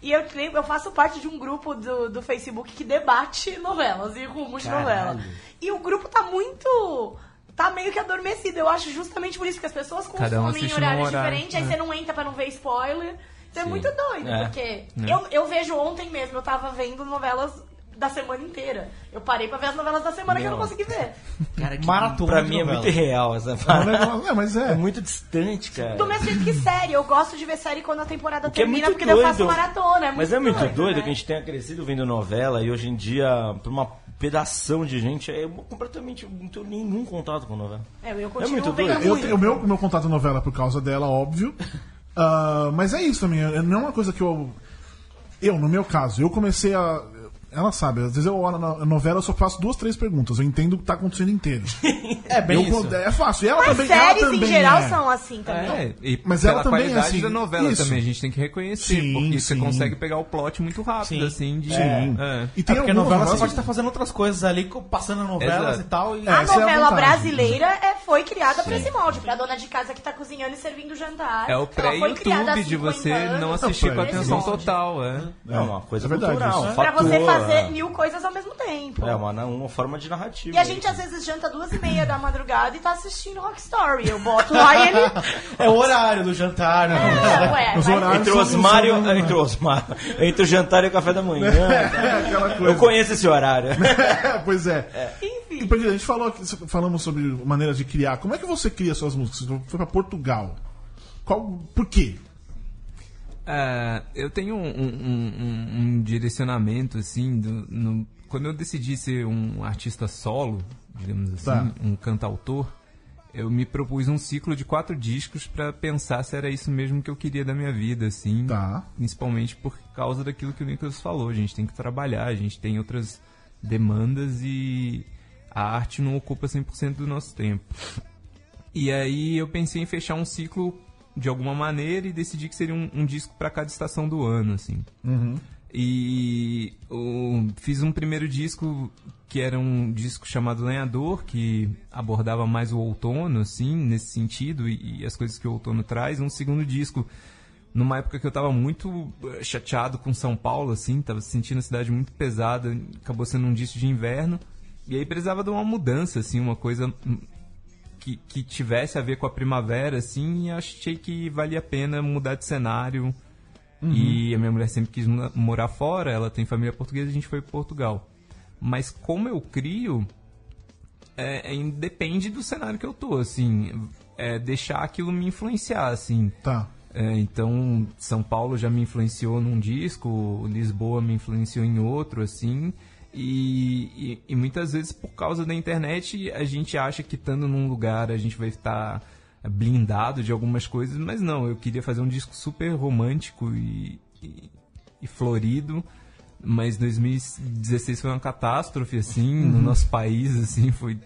E eu, eu faço parte de um grupo do, do Facebook que debate novelas e rumos de novela. E o grupo tá muito. Tá meio que adormecido. Eu acho justamente por isso que as pessoas Cada um em horários horário, diferentes, aí né? você não entra pra não ver spoiler. Isso é muito doido, É. porque eu, eu vejo ontem mesmo, eu tava vendo novelas da semana inteira. Eu parei pra ver as novelas da semana que eu não Meu. consegui ver. Cara, que Maratona pra mim é muito irreal essa É parada. É, mas é. É muito distante, cara. Do mesmo jeito que série, eu gosto de ver série quando a temporada Que é termina, muito porque daí eu faço doido. maratona. É muito Mas é muito doido, né? que a gente tenha crescido vendo novela e hoje em dia, pra uma pedação de gente, é completamente. Não tenho nenhum contato com novela. É, eu É continuo muito vendo doido. Eu muito. tenho o meu, meu contato novela por causa dela, óbvio. Ah, mas é isso também. é- Não é uma coisa que eu. Eu, no meu caso, eu comecei a. Ela sabe, às vezes eu olho na novela eu só faço duas, três perguntas. Eu entendo o que tá acontecendo inteiro. É bem Eu- isso. É fácil. E ela Mas também, ela séries também em geral é. são assim também. É, e Mas pela ela também é qualidade assim, da novela isso. também, a gente tem que reconhecer, Sim, porque você sim. consegue pegar o plot muito rápido, Sim. assim, de... Sim. É. E É tem porque algumas novela você pode estar fazendo outras coisas ali, passando novelas Exato. e tal. E... É, A é a novela vantagem. brasileira é, foi criada pra esse molde, pra dona de casa que tá cozinhando e servindo jantar. É o Ela foi criada há pré-YouTube de 50 você não assistir com atenção total, é. É uma coisa é verdade um Pra você fator, fazer é. mil coisas ao mesmo tempo. É uma, uma forma de narrativa. E a gente às vezes janta duas e meia da madrugada e tá assistindo Rock Story. Eu boto lá e ele. É o horário do jantar, né? É, ué, Os mas- horários Entre o são- Osmário, são- entre o Osmário, entre o jantar e o café da manhã. É aquela coisa. Eu conheço esse horário. pois é. Enfim. E, a gente falou aqui- falamos sobre maneiras de criar. Como é que você cria suas músicas? Você foi pra Portugal. Qual, por quê? É, eu tenho um, um- um- um direcionamento, assim, do- no- quando eu decidi ser um artista solo, digamos assim, Tá. um cantautor, eu me propus um ciclo de quatro discos pra pensar se era isso mesmo que eu queria da minha vida, assim. Tá. Principalmente por causa daquilo que o Nicolas falou. A gente tem que trabalhar, a gente tem outras demandas e a arte não ocupa 100% do nosso tempo. E aí eu pensei em fechar um ciclo de alguma maneira e decidi que seria um, um disco para cada estação do ano, assim. E o- fiz um primeiro disco que era um disco chamado Lenhador, que abordava mais o outono, assim, nesse sentido, e, e as coisas que o outono traz. Um segundo disco, numa época que eu tava muito eh, chateado com São Paulo, assim, tava sentindo a cidade muito pesada, acabou sendo um disco de inverno. E aí precisava de uma mudança, assim, uma coisa que, que tivesse a ver com a primavera, assim, e achei que valia a pena mudar de cenário. E a minha mulher sempre quis mo- morar fora, ela tem família portuguesa, a gente foi para Portugal. Mas como eu crio, é, é, depende do cenário que eu tô, assim, é deixar aquilo me influenciar, assim. Tá. É, então, São Paulo já me influenciou num disco, Lisboa me influenciou em outro, assim. E, e, e muitas vezes, por causa da internet, a gente acha que estando num lugar a gente vai estar blindado de algumas coisas, mas não, eu queria fazer um disco super romântico e, e, e florido. Mas 2016 foi uma catástrofe, assim, no nosso país, assim, foi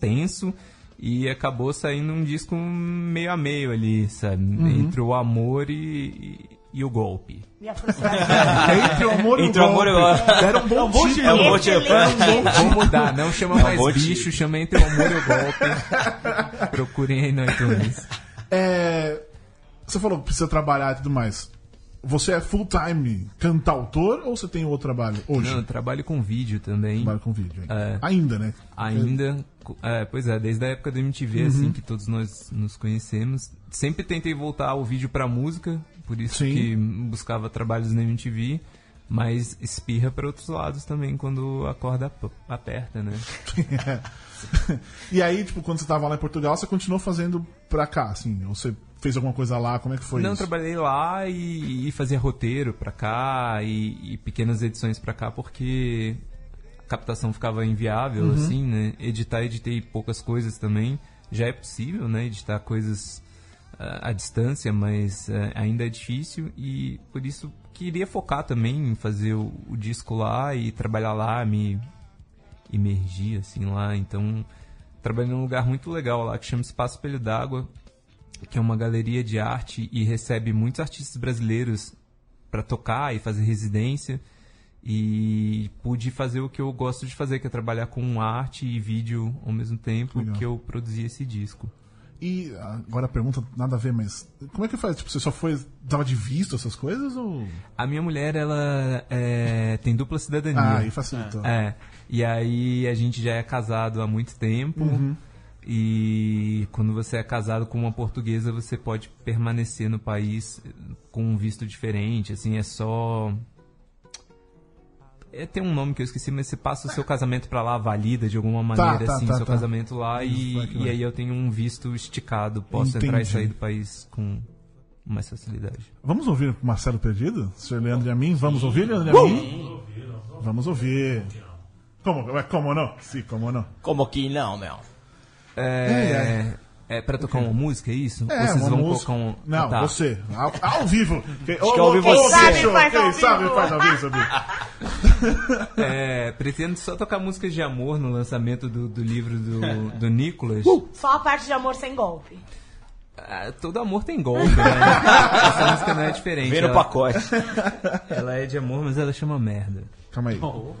tenso. E acabou saindo um disco meio a meio ali, sabe? Entre o amor e, e o golpe. E a frustração. Entre o amor e o Entre o amor e o golpe. golpe. Era um bom título. É um bom tipo. Excelente. Vou mudar, não chama É um mais bom bicho, título. chama Entre o Amor e o Golpe. Procurem aí no iTunes. É, você falou que precisa trabalhar e tudo mais. Você é full-time cantautor ou você tem outro trabalho hoje? Não, eu trabalho com vídeo também. Trabalho com vídeo. hein? É. Ainda, né? Ainda, é, pois é, desde a época do MTV, Uhum. assim, que todos nós nos conhecemos. Sempre tentei voltar o vídeo pra música, por isso Sim. que buscava trabalhos na MTV, mas espirra para outros lados também quando a corda ap- aperta, né? e aí, tipo, quando você tava lá em Portugal, você continuou fazendo pra cá, assim? Ou você fez alguma coisa lá? Como é que foi Não, isso? trabalhei lá e, e fazia roteiro pra cá e, e pequenas edições pra cá porque a captação ficava inviável, Uhum. assim, né? Editar, editei poucas coisas também. Já é possível, né? Editar coisas à distância, mas eh, ainda é difícil e por isso queria focar também em fazer o, o disco lá e trabalhar lá, me imergir, assim, lá. Então, trabalhei num lugar muito legal lá que chama Espaço Espelho d'Água, que é uma galeria de arte e recebe muitos artistas brasileiros para tocar e fazer residência. E pude fazer o que eu gosto de fazer, que é trabalhar com arte e vídeo ao mesmo tempo Legal. que eu produzi esse disco. E agora a pergunta nada a ver, mas como é que faz? Tipo, você só foi. Tava de visto essas coisas ou. A minha mulher, ela é, tem dupla cidadania. Ah, aí facilitou. É. E aí a gente já é casado há muito tempo. Uhum. E quando você é casado com uma portuguesa, você pode permanecer no país com um visto diferente. Assim, é só. É, tem um nome que eu esqueci, mas você passa o seu casamento pra lá, valida de alguma maneira, tá, assim, tá, seu tá. casamento lá, e, vai que vai. e aí eu tenho um visto esticado, posso entrar e Entendi. sair do país com mais facilidade. Vamos ouvir o Marcelo Perdido? Senhor Leandro e a mim? Vamos ouvir, Leandro e a mim? Vamos ouvir. Como? Como não? Sim, como não? Como que não, meu? É, é pra tocar uma música, é isso? É, vocês vão música. colocar um. Não, Tá. você. Ao, ao vivo. Quem, que ao vivo você. sabe Quem, faz ao sabe vivo. faz ao vivo, sabia? É, pretendo só tocar músicas de amor no lançamento do, do livro do, do Nicolas. Só a parte de amor sem golpe. Ah, todo amor tem golpe, né? Essa música não é diferente. Vem no ela, pacote. ela é de amor, mas ela chama merda. Calma aí. Foi.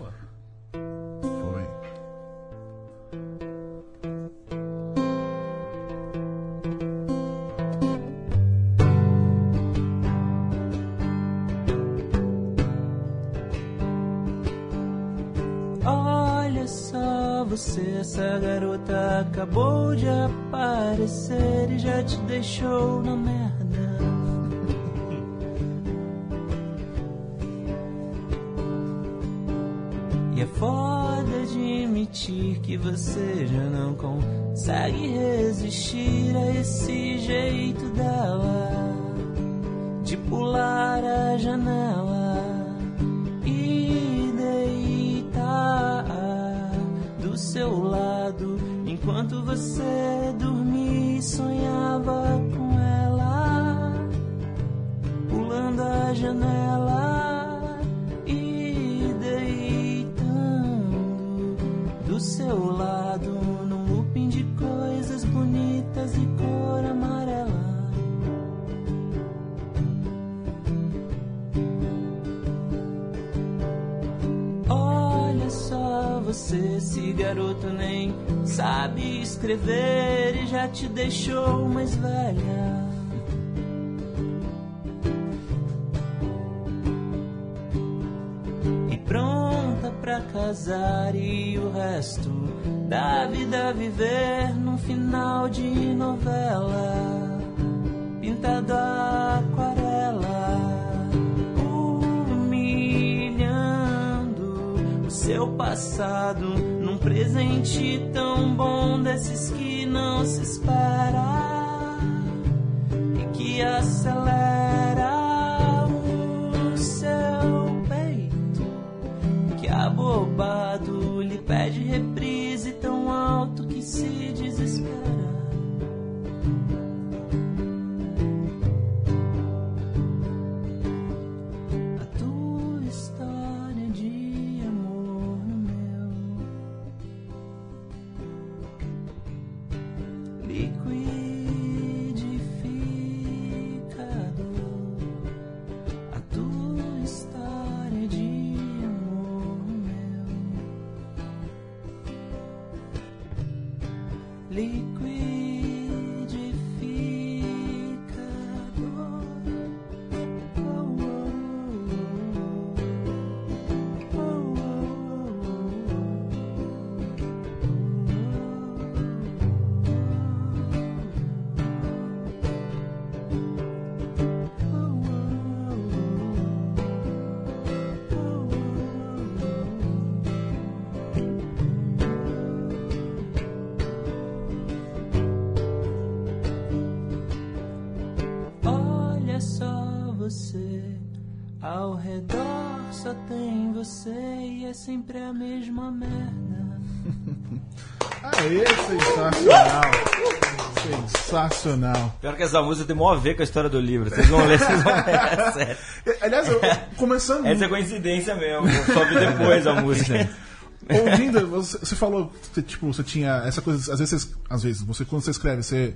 Essa garota acabou de aparecer e já te deixou na merda. E é foda admitir que você já não consegue resistir a esse jeito dela de pular a janela seu lado enquanto você dormia e sonhava com ela pulando a janela e deitando do seu lado num looping de coisas bonitas e cor. Você, esse garoto nem sabe escrever e já te deixou mais velha. E pronta pra casar e o resto da vida viver num final de novela pintado a aquarela, seu passado num presente tão bom desses que não se espera e que acelera Olha sempre a mesma merda. Aê, sensacional. Sensacional. Pior que essa música tem mó a ver com a história do livro. Vocês vão ler, vocês vão ler. É sério. Aliás, eu, começando. Essa é coincidência mesmo. Vi depois a música. Ouvindo, você, você falou que tipo, você tinha essa coisa. Às vezes, você, às vezes você, quando você escreve, você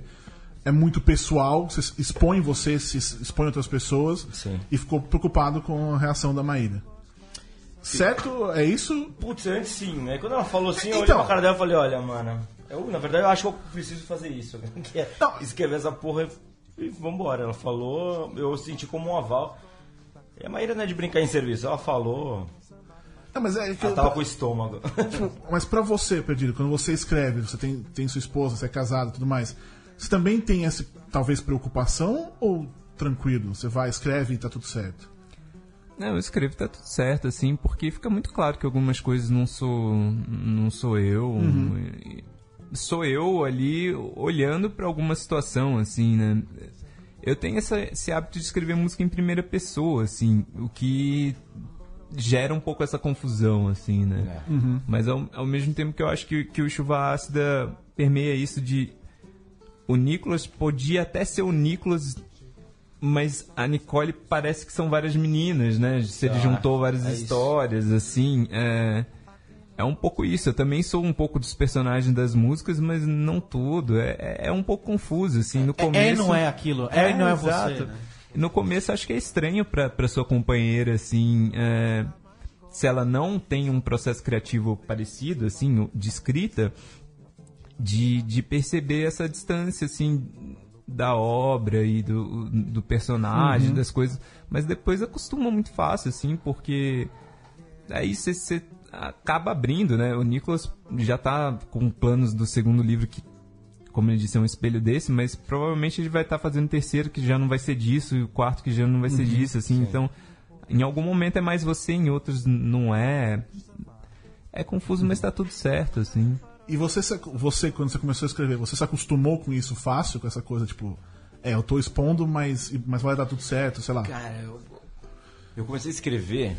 é muito pessoal, você expõe você, se expõe outras pessoas Sim. e ficou preocupado com a reação da Maíra. Certo? É isso? Putz, antes sim, né? Quando ela falou assim, eu olhei Então. pra cara dela e falei, olha, mano, eu, na verdade eu acho que eu preciso fazer isso. Que é Não. escrever essa porra e, vambora. Ela falou, eu senti como um aval. E a Maíra não é de brincar em serviço, ela falou, Não, mas é que ela eu- tava com o estômago. Mas pra você, Perdido, quando você escreve, você tem, tem sua esposa, você é casado e tudo mais, você também tem essa, talvez, preocupação ou tranquilo? Você vai, escreve e tá tudo certo? Não, eu escrevo tá tudo certo, assim, porque fica muito claro que algumas coisas não sou, não sou eu. e- Sou eu ali olhando pra alguma situação, assim, né? Eu tenho essa, esse hábito de escrever música em primeira pessoa, assim, o que gera um pouco essa confusão, assim, né? Mas ao, ao mesmo tempo que eu acho que, que o Chuva Ácida permeia isso de o Nicolas podia até ser o Nicolas, mas a Nicole parece que são várias meninas, né? Se ele Ah, juntou várias é isso. histórias, assim. É, é um pouco isso. Eu também sou um pouco dos personagens das músicas, mas não tudo. É, é- é um pouco confuso, assim. No começo, É e não é aquilo. É, e não é você. exato. né? No começo acho que é estranho pra, pra sua companheira, assim, é, se ela não tem um processo criativo parecido, assim, de escrita, de, de perceber essa distância, assim, da obra e do, do personagem, das coisas. Mas depois acostuma muito fácil, assim, porque aí você acaba abrindo, né? O Nicolas já tá com planos do segundo livro que como ele disse, é um espelho desse, mas provavelmente ele vai estar fazendo o terceiro que já não vai ser disso, e o quarto que já não vai ser disso, assim. Então, em algum momento é mais você, em outros não é. É confuso, mas tá tudo certo, assim. E você, você, quando você começou a escrever, você se acostumou com isso fácil, com essa coisa, tipo, é, eu tô expondo, mas, mas vai dar tudo certo, sei lá. Cara, eu, eu comecei a escrever.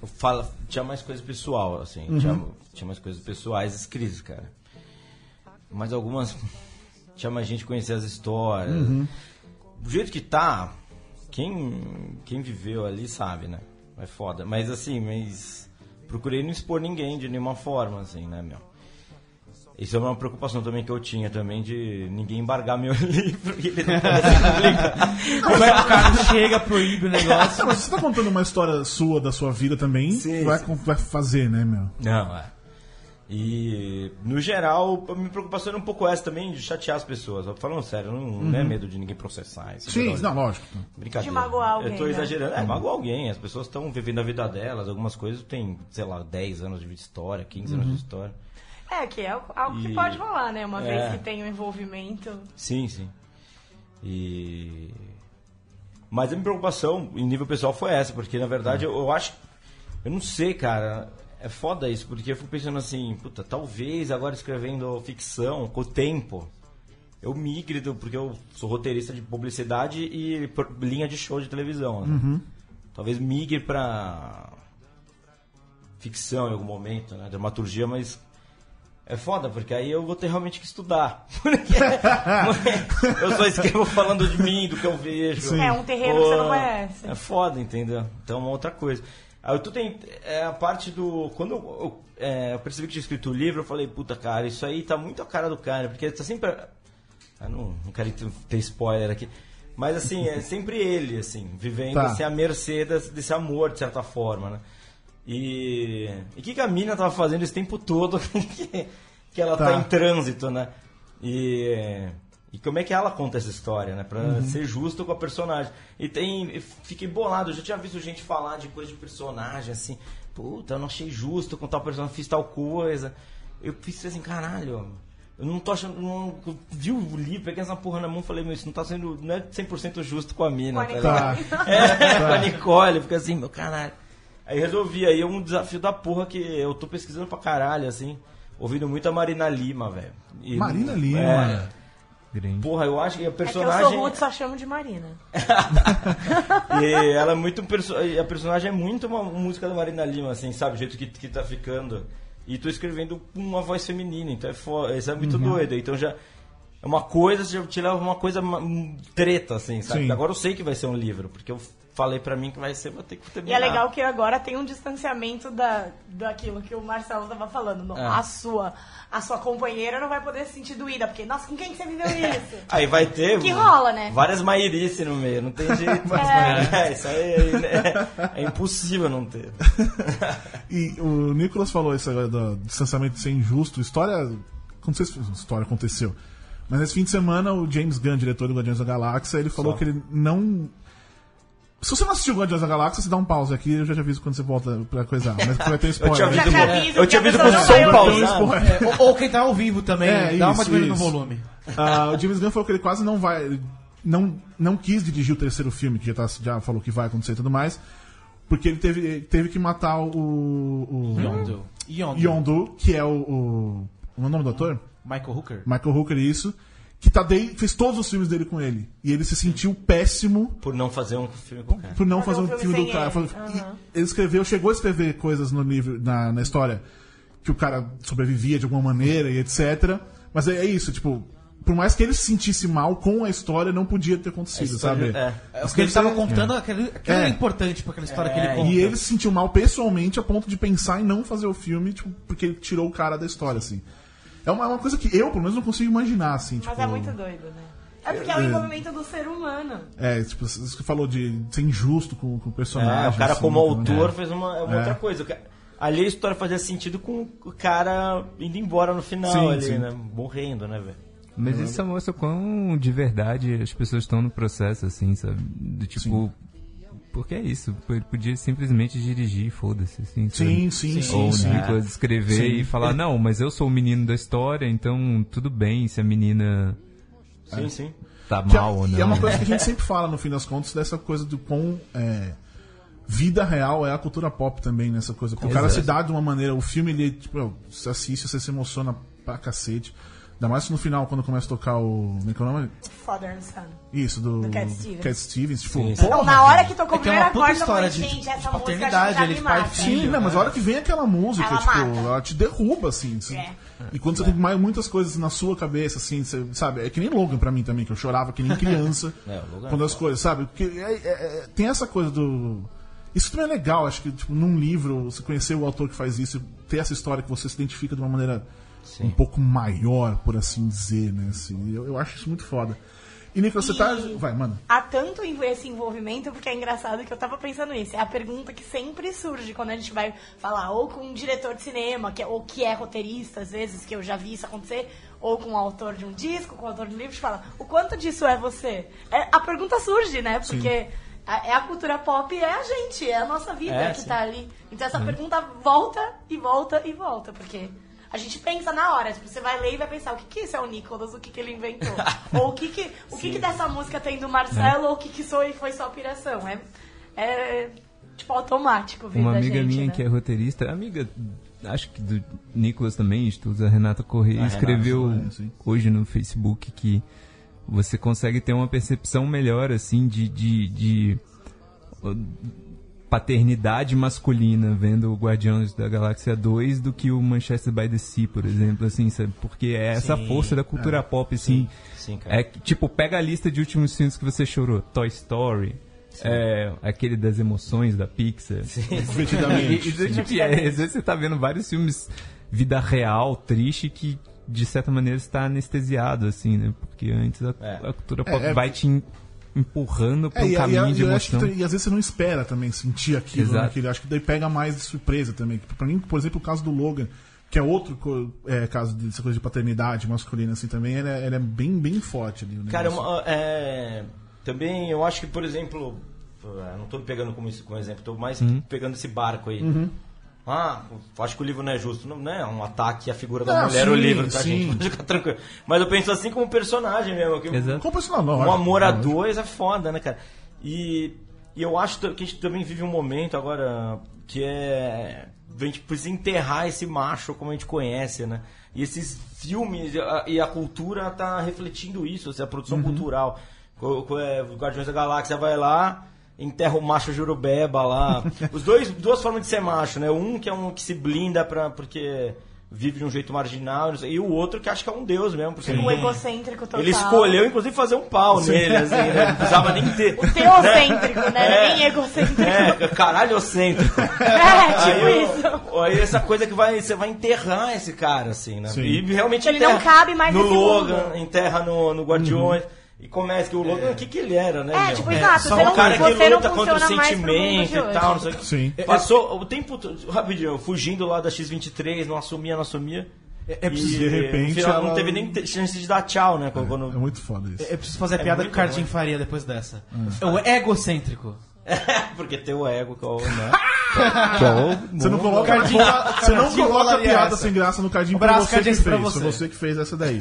Eu falo, tinha mais coisa pessoal, assim. Tinha, tinha mais coisas pessoais escritas, cara. Mas algumas. Tinha mais gente conhecer as histórias. Do jeito que tá, quem, quem viveu ali sabe, né? É foda. Mas assim, mas. Procurei não expor ninguém de nenhuma forma, assim, né, meu? Isso é uma preocupação também que eu tinha também de ninguém embargar meu livro e ele não. Como é que o cara chega, proíbe o negócio? Não, mas você tá contando uma história sua, da sua vida também, Sim, vai, sim. vai fazer, né, meu? Não, é. E, no geral, a minha preocupação era um pouco essa também, de chatear as pessoas. Falando sério, não, não é medo de ninguém processar. isso Sim, não, lógico. Brincadeira. De magoar alguém, Eu tô né? exagerando. É, magoar alguém. As pessoas estão vivendo a vida delas. Algumas coisas têm, sei lá, 10 anos de história, 15 anos de história. É, que é algo que E- pode rolar, né? Uma É. vez que tem um envolvimento. Sim, sim. E. Mas a minha preocupação em nível pessoal foi essa, porque na verdade eu, eu acho. Eu não sei, cara. É foda isso, porque eu fico pensando assim, puta, talvez agora escrevendo ficção, com o tempo, eu migre, do, porque eu sou roteirista de publicidade e linha de show de televisão. né? Talvez migre pra ficção em algum momento, né? Dramaturgia, mas é foda, porque aí eu vou ter realmente que estudar. Porque eu só escrevo falando de mim, do que eu vejo. É um terreno que você não conhece. É foda, entendeu? Então é uma outra coisa. Aí tô tent... é a parte do. Quando eu, eu, é, eu percebi que tinha escrito o livro, eu falei, puta cara, isso aí tá muito a cara do cara, porque ele tá sempre. Eu não, não quero ter- ter spoiler aqui. Mas assim, é sempre ele, assim, vivendo Tá. assim, à mercê desse, desse amor, de certa forma, né? E. O que, que a mina tava fazendo esse tempo todo que, que ela tá. Tá. em trânsito, né? E, e como é que ela conta essa história, né? Pra Uhum. ser justo com a personagem. E tem. Fiquei bolado, eu já tinha visto gente falar de coisa de personagem, assim. Puta, eu não achei justo com tal personagem, fiz tal coisa. Eu fiz assim, caralho. Eu não tô achando. Não, eu vi o livro, peguei essa porra na mão e falei, meu, isso não tá sendo. Não é 100% justo com a mina, Com a tá Nicole. ligado? É, com a Nicole, fica assim, meu caralho. Aí resolvi, aí é um desafio da porra que eu tô pesquisando pra caralho, assim. Ouvindo muito a Marina Lima, velho. E- Marina Lima, É, Grande. porra, eu acho que a É que eu personagem. sou rude, só chamo de Marina. E ela é muito. perso- e A personagem é muito uma música da Marina Lima, assim, sabe? O jeito que, que tá ficando. E tô escrevendo com uma voz feminina, então é fo... isso é muito doido. Então já. É uma coisa, já te leva uma coisa ma- um treta, assim, sabe? Sim. Agora eu sei que vai ser um livro, porque eu falei pra mim que vai ser, vou ter que E terminar. é legal que agora tem um distanciamento da, daquilo que o Marcelo tava falando. No- É. A, sua, a sua companheira não vai poder se sentir doída, porque, nossa, com quem que você viveu isso? Aí vai ter. Que rola, né? Várias mairice no meio, não tem jeito. É. É, isso aí é, é impossível não ter. E o Nicolas falou isso agora do distanciamento ser injusto. História. Não sei se história aconteceu. Mas nesse fim de semana, o James Gunn, diretor do Guardiões da Galáxia, ele falou Só. que ele não. Se você não assistiu Guardiões da Galáxia, você dá um pause aqui, eu já te aviso quando você volta pra coisar. Mas vai ter spoiler. Já te aviso eu que tinha a visto pessoa com não som vai ouvir. pausado. spoiler. É, ou, ou quem tá ao vivo também, É, dá uma isso, diminuída no volume. Ah, o James Gunn falou que ele quase não vai. Não, não quis dirigir o terceiro filme, que já, tá- já falou que vai acontecer e tudo mais. Porque ele teve, teve que matar o. o Yondo. Yondo. Yondu, que é o. o como é o nome do ator? Michael Hooker. Michael Hooker, isso. Que tá de, fez todos os filmes dele com ele. E ele se sentiu péssimo Por não fazer um filme com o cara. por não Fazer fazer um um filme filme do cara. ele. E Ele escreveu, chegou a escrever coisas no livro, na, na história, que o cara sobrevivia de alguma maneira e etc. Mas é, é isso, tipo, por mais que ele se sentisse mal com a história, não podia ter acontecido, sabe? é. É, o que ele tava contando, aquilo, aquilo É. é importante pra aquela história que É, ele conta. E ele se sentiu mal pessoalmente a ponto de pensar em não fazer o filme, tipo, porque ele tirou o cara da história, assim. É uma, é uma coisa que eu, pelo menos, não consigo imaginar, assim. Mas tipo, é muito doido, né? É porque é o É. envolvimento do ser humano. É, tipo, isso que falou de ser injusto com, com o personagem. É, o cara assim, como autor é. fez uma, uma É. outra coisa. Ali a história fazia sentido com o cara indo embora no final Sim, ali, sim. né? Morrendo, né, velho? Mas isso mostra quão de verdade as pessoas estão no processo, assim, sabe? Do tipo. Porque é isso, ele podia simplesmente dirigir, foda-se, assim. Sim, sim, sim, Ou sim. Nicolas escrever Sim. e falar, não, mas eu sou o menino da história, então tudo bem se a menina Sim, sim. tá é- mal ou não. E é uma coisa que a gente sempre fala, no fim das contas, dessa coisa do quão é, vida real é a cultura pop também, nessa coisa. Porque o cara se dá de uma maneira, o filme, ele, tipo, você assiste, você se emociona pra cacete. Ainda mais no final, quando começa a tocar o. Como é que é o nome? Father and Son. Isso, do. Do Cat Stevens. Cat Stevens. Tipo, Sim, Então, na hora que tocou É o que é primeiro acorde, eu falei, história de- gente, de essa música paternidade, já ele pai filho. Sim, não, mas a hora que vem aquela música, Ela tipo, mata. ela te derruba, assim. É. E quando você tem mais, muitas coisas na sua cabeça, assim, você, sabe? É que nem Logan pra mim também, que eu chorava que nem criança. É, o Logan é quando as coisas, sabe? Porque é- é- é- tem essa coisa do. Isso também é legal, acho que, tipo, num livro, você conhecer o autor que faz isso, ter essa história que você se identifica de uma maneira um pouco maior, por assim dizer, né? Assim, eu, eu acho isso muito foda. E, Nicolas, você tá. Vai, mano. Há tanto esse envolvimento, porque é engraçado que eu tava pensando nisso. É a pergunta que sempre surge quando a gente vai falar ou com um diretor de cinema, que é, ou que é roteirista, às vezes, que eu já vi isso acontecer, ou com o autor de um disco, com o autor de um livro, fala, o quanto disso é você? É, a pergunta surge, né? Porque a, é a cultura pop, é a gente, é a nossa vida É, que sim. tá ali. Então essa pergunta volta e volta e volta, porque a gente pensa na hora, tipo, você vai ler e vai pensar o que que isso é o Nicolas, o que que ele inventou. ou o que que, o que que dessa música tem do Marcelo, ou o que que só, foi só piração. É, é tipo automático vir Uma da amiga gente, minha né? que é roteirista, amiga, acho que do Nicolas também, estuda a Renata Correia, A escreveu Renata, hoje no Facebook que você consegue ter uma percepção melhor, assim, de, de, de paternidade masculina vendo o Guardiões da Galáxia 2 do que o Manchester by the Sea, por exemplo, assim, sabe? Porque é essa Sim, força da cultura pop, assim. Sim, cara. É tipo, pega a lista de últimos filmes que você chorou. Toy Story. É, aquele das emoções da Pixar. Divertidamente. E, e, tipo, e aí, às vezes você tá vendo vários filmes vida real, triste, que de certa maneira está anestesiado, assim, né? Porque antes a, É. a cultura pop É, é- vai te empurrando para É, um e, caminho e, de que emoção. tu- e às vezes você não espera também sentir aquilo, Exato. né? Que acho que daí pega mais de surpresa também. Pra mim, por exemplo, o caso do Logan, que é outro é, caso dessa coisa de paternidade masculina assim também, ele é, ele é bem, bem forte ali. o Cara, uma- é, também eu acho que, por exemplo, não estou pegando como, isso- como exemplo, estou mais pegando esse barco aí. Ah, acho que o livro não é justo. Não, não é um ataque à figura da Ah, mulher, sim, o livro, tá, sim. gente? Pode ficar tranquilo. Mas eu penso assim como personagem mesmo. Que Exato. Como personal, não, um amor a dois é foda, né, cara? E, e eu acho que a gente também vive um momento agora que é. A gente precisa enterrar esse macho como a gente conhece, né? E esses filmes e a, cultura tá refletindo isso, assim, a produção Uhum. cultural. Co- é, o Guardiões da Galáxia vai lá, enterra o macho jurubeba lá. Os dois, duas formas de ser macho, né? Um que é um que se blinda pra, porque vive de um jeito marginal, e o outro que acha que é um deus mesmo. Porque O não- egocêntrico total. ele escolheu, inclusive, fazer um pau nele, assim, né? Não precisava nem ter. O teocêntrico, né? É. Nem egocêntrico. É, caralhocêntrico. É, tipo aí, isso. aí essa coisa que vai, você vai enterrar esse cara, assim, né? Sim. E realmente Ele enterra não cabe mais no Logan, mundo. enterra no, no Guardiões. E começa que o Logan, o que que ele era, né? É, meu? tipo, exato, Só você um não- cara que você não luta contra o funciona mais pro mundo sentimento de e hoje. tal, não sei o que. Sim. Passou o tempo todo, rapidinho, fugindo lá da X-23, não assumia, não assumia. É, é preciso, E, de repente, no final, não ela- teve nem te- chance de dar tchau, né? Quando, É muito foda isso. é preciso fazer a piada que o Cardinho faria depois dessa. É o egocêntrico. Porque tem o ego, que é o, né? Você não coloca, Cardinho- você não Cardinho coloca falaria piada essa. sem graça no cardinho pra abraço, você que Cardinho, fez. pra Foi você. você que fez essa daí.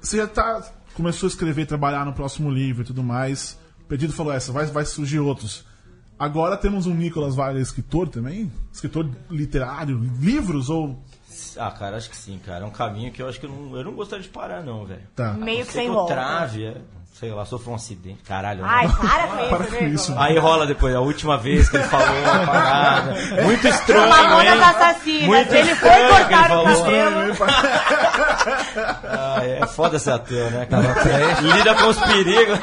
você já tá, começou a escrever, trabalhar no próximo livro e tudo mais. O pedido falou essa, vai, vai surgir outros. Agora temos um Nicolas Vale escritor também? Escritor literário, livros ou. Ah, cara, acho que sim, cara. É um caminho que eu acho que eu não, eu não gostaria de parar, não, velho. Tá. Meio que Sei sem volta. trave, é, sei lá, sofreu um acidente. Caralho, né? Ai, para com isso, Para com nego. isso. Aí rola depois, a última vez que ele falou a parada. Muito estranho, hein? assassinas. Muito Ele foi estranho que ele cortar o cabelo. Ah, é foda ser ateu, né, cara? Lida com os perigos.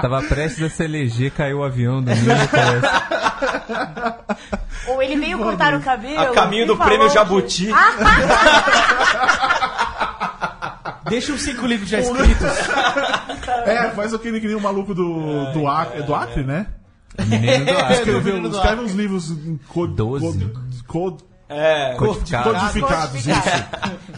Tava prestes a se eleger, caiu o avião do Nicolas. Ou ele veio cortar o cabelo. A caminho do prêmio que- Jabuti. Deixa os cinco livros já escritos. É, faz aquele que nem o maluco do, do Acre, é do Acre, né? Menino do ar. Escreveu, escreve uns livros Doze. É, Codificado. codificados. Isso.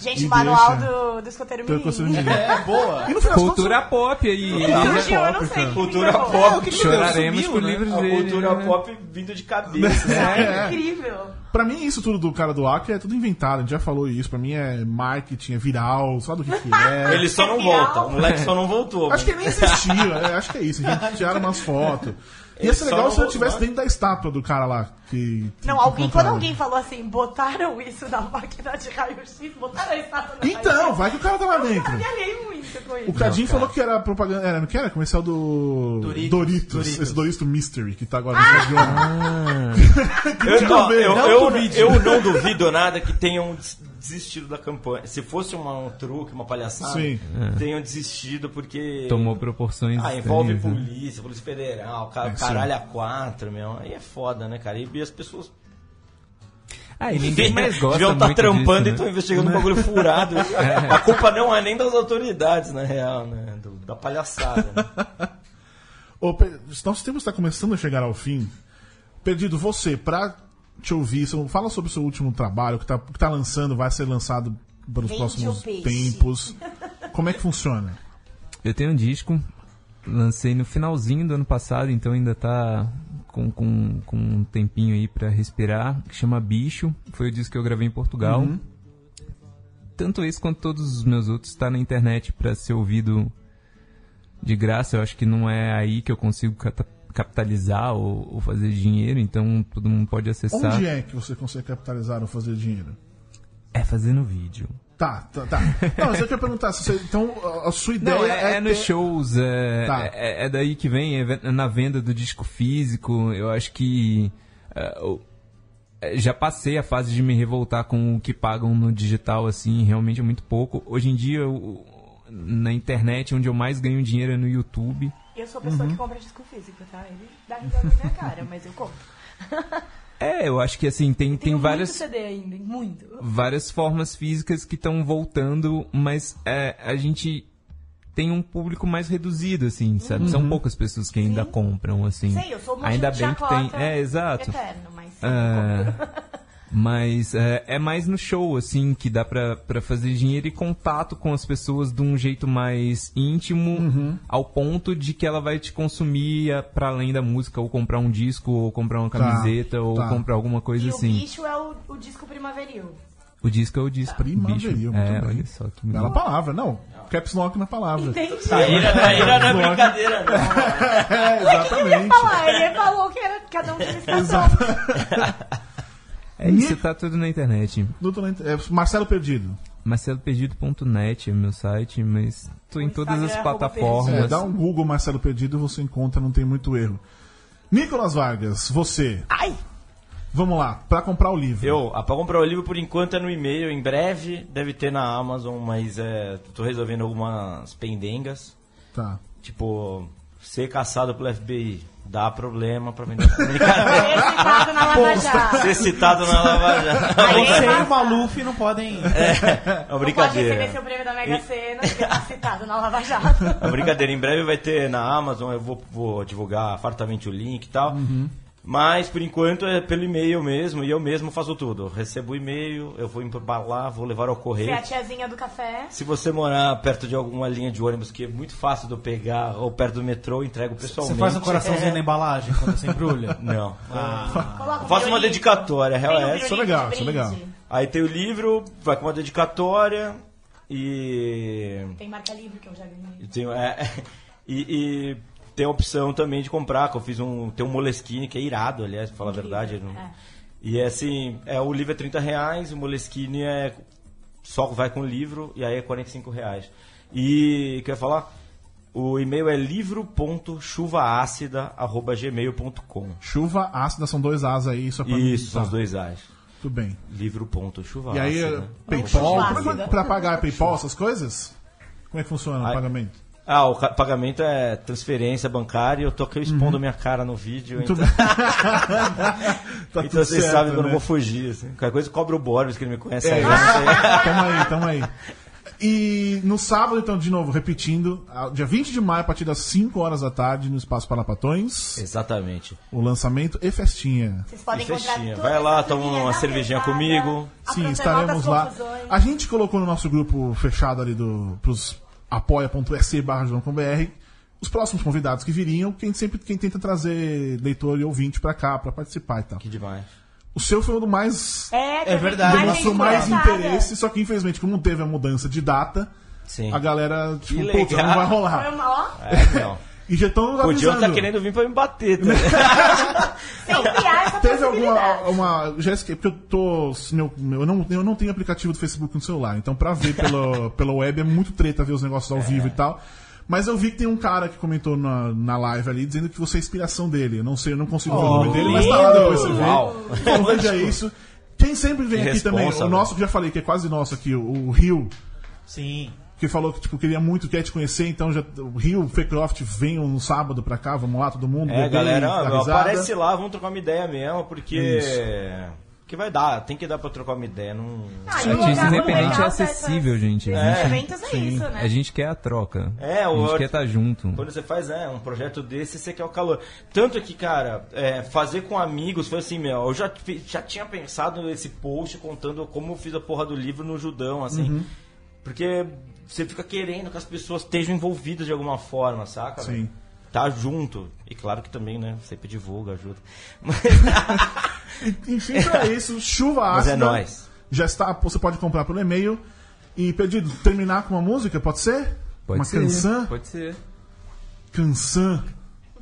Gente, E manual deixa- do, do escoteiro menino. É, boa. E no final das Cultura pop aí. Não sei. que Cultura pop. Choraremos Sumiu, por né? livros dele. cultura né? pop vindo de cabeça. né? Ai, É. incrível. Pra mim, isso tudo do cara do Acre é tudo inventado. A gente já falou isso. Pra mim é marketing, é viral, sabe do que, que é. Ele só não volta. O moleque só não voltou. Acho que nem existia, é, acho que é isso. A gente tiraram umas fotos. Ia ser legal não se eu estivesse dentro da estátua do cara lá. Que, Não, que alguém, quando alguém falou assim, botaram isso na máquina de raio-x, botaram a estátua na Então, vai que o cara tá lá Eu dentro. trabalhei muito com isso. O Cadinho falou que era propaganda. Era, não que era? Comercial do. Doritos. Doritos. Doritos. Esse Doritos Mystery, que tá agora no Guardiões. Eu, eu, Não eu- duvide. eu não duvido nada que tenham desistido da campanha. Se fosse uma- um truque, uma palhaçada, Sim. tenham desistido porque. Tomou proporções Ah, envolve estranhas, né? polícia, polícia federal, ca- É, sim. caralho a quatro, meu. Aí é foda, né, cara? E as pessoas. Ah, e ninguém mais gosta Deviam estar muito trampando disso, e né? estão investigando um bagulho furado. A culpa não é nem das autoridades, na real, né? Do- da palhaçada. Né? Ô, Pe- Nosso tempo está começando a chegar ao fim. Perdido, você, pra te ouvir, fala sobre o seu último trabalho, que tá, que tá lançando, vai ser lançado para os Vende próximos tempos. Como é que funciona? Eu tenho um disco, lancei no finalzinho do ano passado, então ainda tá com, com, com um tempinho aí pra respirar, que chama Bicho. Foi o disco que eu gravei em Portugal. Uhum. Tanto esse quanto todos os meus outros tá na internet pra ser ouvido de graça. Eu acho que não é aí que eu consigo capitalizar ou, ou fazer dinheiro, então todo mundo pode acessar. Onde é que você consegue capitalizar ou fazer dinheiro? É fazendo vídeo. Tá, tá, tá. Não, mas eu queria perguntar, se você, então a- sua ideia Não, é, é nos ter- shows, é, Tá. é, é daí que vem, é na venda do disco físico. Eu acho que é, é, já passei a fase de me revoltar com o que pagam no digital, assim, realmente é muito pouco. Hoje em dia, o- na internet, onde eu mais ganho dinheiro é no YouTube. Eu sou a pessoa Uhum. que compra disco físico, tá? Ele dá risada na minha cara, mas eu compro. É, eu acho que assim, tem, tem várias. muito CD ainda, muito. várias formas físicas que estão voltando, mas é, a gente tem um público mais reduzido, assim, sabe? São poucas pessoas que ainda Sim. compram, assim. Sei, eu sou uma ainda bem que tem. É, exato. Eterno, mas compro. Mas é, é mais no show, assim, que dá pra, pra fazer dinheiro e contato com as pessoas de um jeito mais íntimo, Uhum. ao ponto de que ela vai te consumir a- pra além da música, ou comprar um disco, ou comprar uma Tá, camiseta, ou tá. comprar alguma coisa E assim. o bicho é o, o disco primaveril. O disco é o disco. Primaveril, bicho. muito É, bem. olha só que Bela palavra, não. Caps lock na palavra. Entendi. Traíra, traíra não é brincadeira, não. É, exatamente. Falar, ele falou que era cada um tinha estação. É isso, tá tudo na internet. Doutor Lent- é, Marcelo Perdido. marceloperdido.net é meu site, mas tô em todas as Instagram é arroba plataformas. É, dá um Google Marcelo Perdido, você encontra, não tem muito erro. Nicolas Vargas, você. Ai! Vamos lá, pra comprar o livro. Eu, ah, pra comprar o livro por enquanto é no e-mail, em breve deve ter na Amazon, mas é, tô resolvendo algumas pendengas. Tá. Tipo, ser caçado pelo FBI dá problema pra vender. Brincadeira. Ser citado na Lava Jato. ser citado na Lava Jato. Aí Você e o Maluf não podem. É uma Não pode brincadeira. receber seu prêmio da Mega Sena porque tá citado na Lava Jato. É uma brincadeira. Em breve vai ter na Amazon, eu vou, vou divulgar fartamente o link e tal. Mas por enquanto é pelo e-mail mesmo, e eu mesmo faço tudo. Eu recebo o e-mail, eu vou embalar, vou levar ao Você é correio. a tiazinha do café. Se você morar perto de alguma linha de ônibus que é muito fácil de eu pegar, ou perto do metrô, eu entrego Você pessoalmente. faz um coraçãozinho É. na embalagem quando você embrulha? Não. Coloca um Faço uma dedicatória, real um é. violino isso é legal, isso é legal. Aí tem o livro, vai com uma dedicatória e. Tem marca-livro que eu já ganhei. e tem, é, e, e tem a opção também de comprar, que eu fiz um. Tem um Moleskine que é irado, aliás, pra falar a verdade. não- É. E é assim, é, o livro é 30 reais, o Moleskine é. Só vai com o livro e aí é 45 reais. E quer falar? O e-mail é livro.chuvaácida.gmail.com. Chuva ácida, são dois As aí, só pra Isso, são os dois A's. Tudo bem. Livro.chuvaácida. E aí, Chuva PayPal, como é que- pra pagar PayPal, essas coisas? Como é que funciona o Ai. pagamento? Ah, o pagamento é transferência bancária. Eu tô aqui expondo minha cara no vídeo. Então, tá então vocês certo, sabem que eu não né? vou fugir. Assim. Qualquer coisa cobra o Boris, que ele me conhece É, aí. sei. tamo aí, tamo aí. E no sábado, então, de novo, repetindo, dia 20 de maio, a partir das 5 horas da tarde, no Espaço Palapatões, Exatamente. o lançamento e festinha. Vocês podem E festinha. Vai lá, toma uma cervejinha pesada, comigo. Sim, estaremos lá. confusões. A gente colocou no nosso grupo fechado ali do, pros apoia.se barra os próximos convidados que viriam, quem sempre quem tenta trazer leitor e ouvinte pra cá, pra participar e tal. Que demais. O seu foi o do mais É, É verdade. mais demonstrou mais interessada. interesse, só que infelizmente, como teve a mudança de data, Sim. a galera, tipo, legal. não vai Foi rolar. uma, ó, É, não. E já estão Podiam avisando. estar querendo vir pra me bater. Tá? Teve alguma. Uma, já esqueci, porque eu tô. Meu, meu- eu, não, eu não tenho aplicativo do Facebook no celular, então pra ver pelo, pela web é muito treta ver os negócios ao vivo e tal. Mas eu vi que tem um cara que comentou na, na live ali dizendo que você é a inspiração dele. Eu não sei, eu não consigo ver o nome dele, mas tá lá depois você vê. Então veja isso. Quem sempre vem Que aqui também, responsa, o nosso que já falei, que é quase nosso aqui, o, o Rio, Sim. Que falou que tipo, queria muito, quer te conhecer, então já, o Rio, o Fecroft, venham no sábado pra cá, vamos lá, todo mundo. É, galera, aparece lá, vamos trocar uma ideia mesmo, porque. Isso. Que vai dar, tem que dar pra trocar uma ideia. Não... Ah, o Artista independente é acessível, gente. A desses gente, eventos é isso, né? a gente quer a troca. É, a o- gente quer estar junto. Quando você faz é, um projeto desse, você quer o calor. Tanto que, cara, é, fazer com amigos foi assim, meu, eu já, já tinha pensado nesse post contando como eu fiz a porra do livro no Judão, assim. Uhum. Porque você fica querendo que as pessoas estejam envolvidas de alguma forma, saca? Sim. velho? Tá junto. E claro que também, né? Sempre divulga, ajuda. Enfim, pra isso, chuva Mas ácida. é nóis. Já está, você pode comprar pelo e-mail. E pedido, terminar com uma música, pode ser? Pode uma ser. canção? Pode ser. Canção.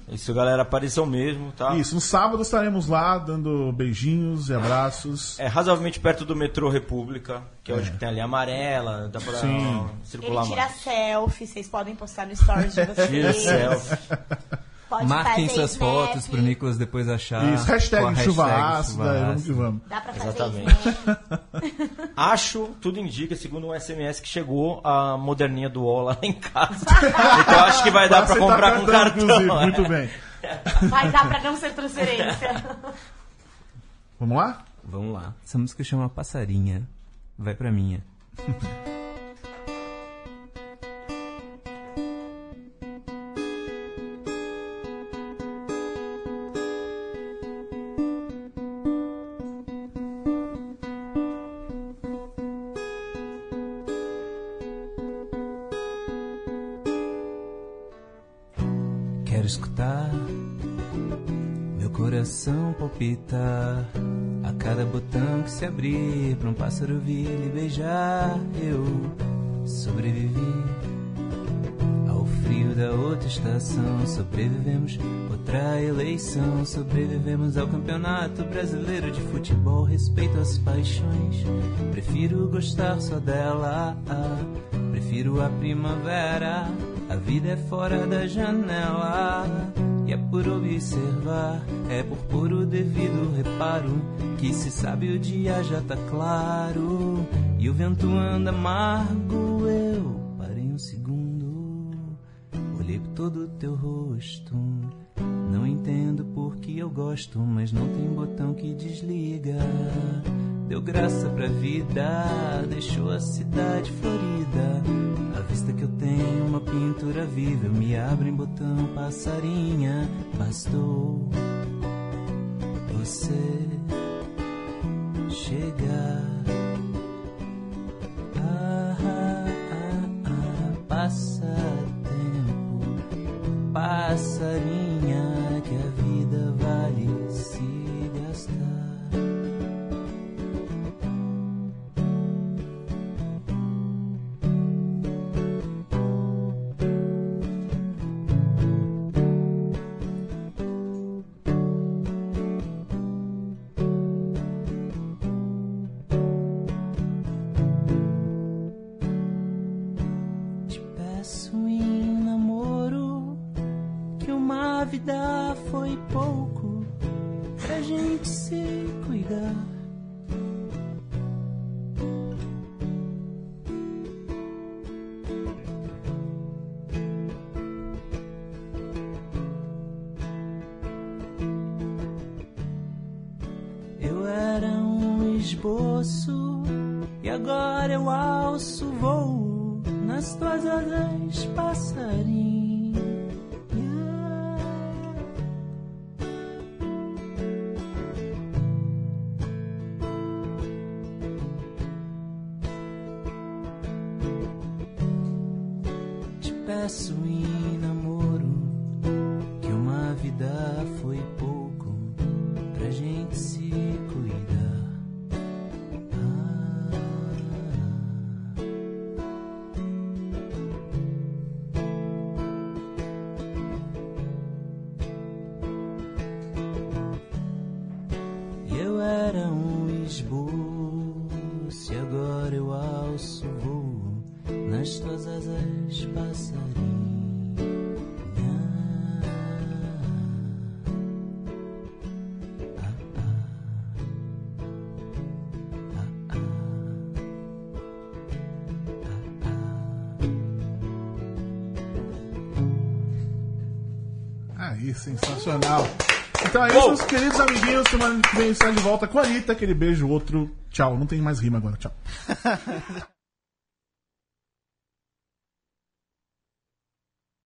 Isso, galera, apareçam mesmo, tá? Isso, no sábado estaremos lá dando beijinhos e abraços. É razoavelmente perto do metrô República, que é onde que tem ali a amarela, dá pra Sim. Ele circular tira mais. selfie, vocês podem postar no stories de vocês. Tira selfie. Pode Marquem suas snap, fotos pro Nicolas depois achar. Isso, hashtag chuva hashtag ácida, chuva e vamos que vamos. Dá pra fazer Exatamente. snap. Acho, tudo indica, segundo um SMS que chegou, a moderninha do UOL lá em casa. então acho que vai dar pra Aceitar comprar com cartão. inclusive, é. Muito bem. Vai dar pra não ser transferência. Vamos lá? Vamos lá. Essa música chama Passarinha. Vai pra minha. a cada botão que se abrir pra um pássaro vir lhe beijar. Eu sobrevivi ao frio da outra estação. Sobrevivemos outra eleição. Sobrevivemos ao campeonato brasileiro de futebol. Respeito às paixões. Prefiro gostar só dela. Prefiro a primavera. A vida é fora da janela. Por observar, é por puro devido reparo que se sabe o dia já tá claro e o vento anda amargo. Eu parei um segundo, olhei por todo o teu rosto. Não entendo por que eu gosto, mas não tem botão que desliga. Deu graça pra vida, deixou a cidade florida. A vista que eu tenho, uma pintura viva, me abre em botão passarinha. Bastou você chegar. Sensacional. Então é isso, meus queridos amiguinhos. Semana que vem está de volta com a Anitta. Aquele beijo, outro. Tchau. Não tem mais rima agora. Tchau.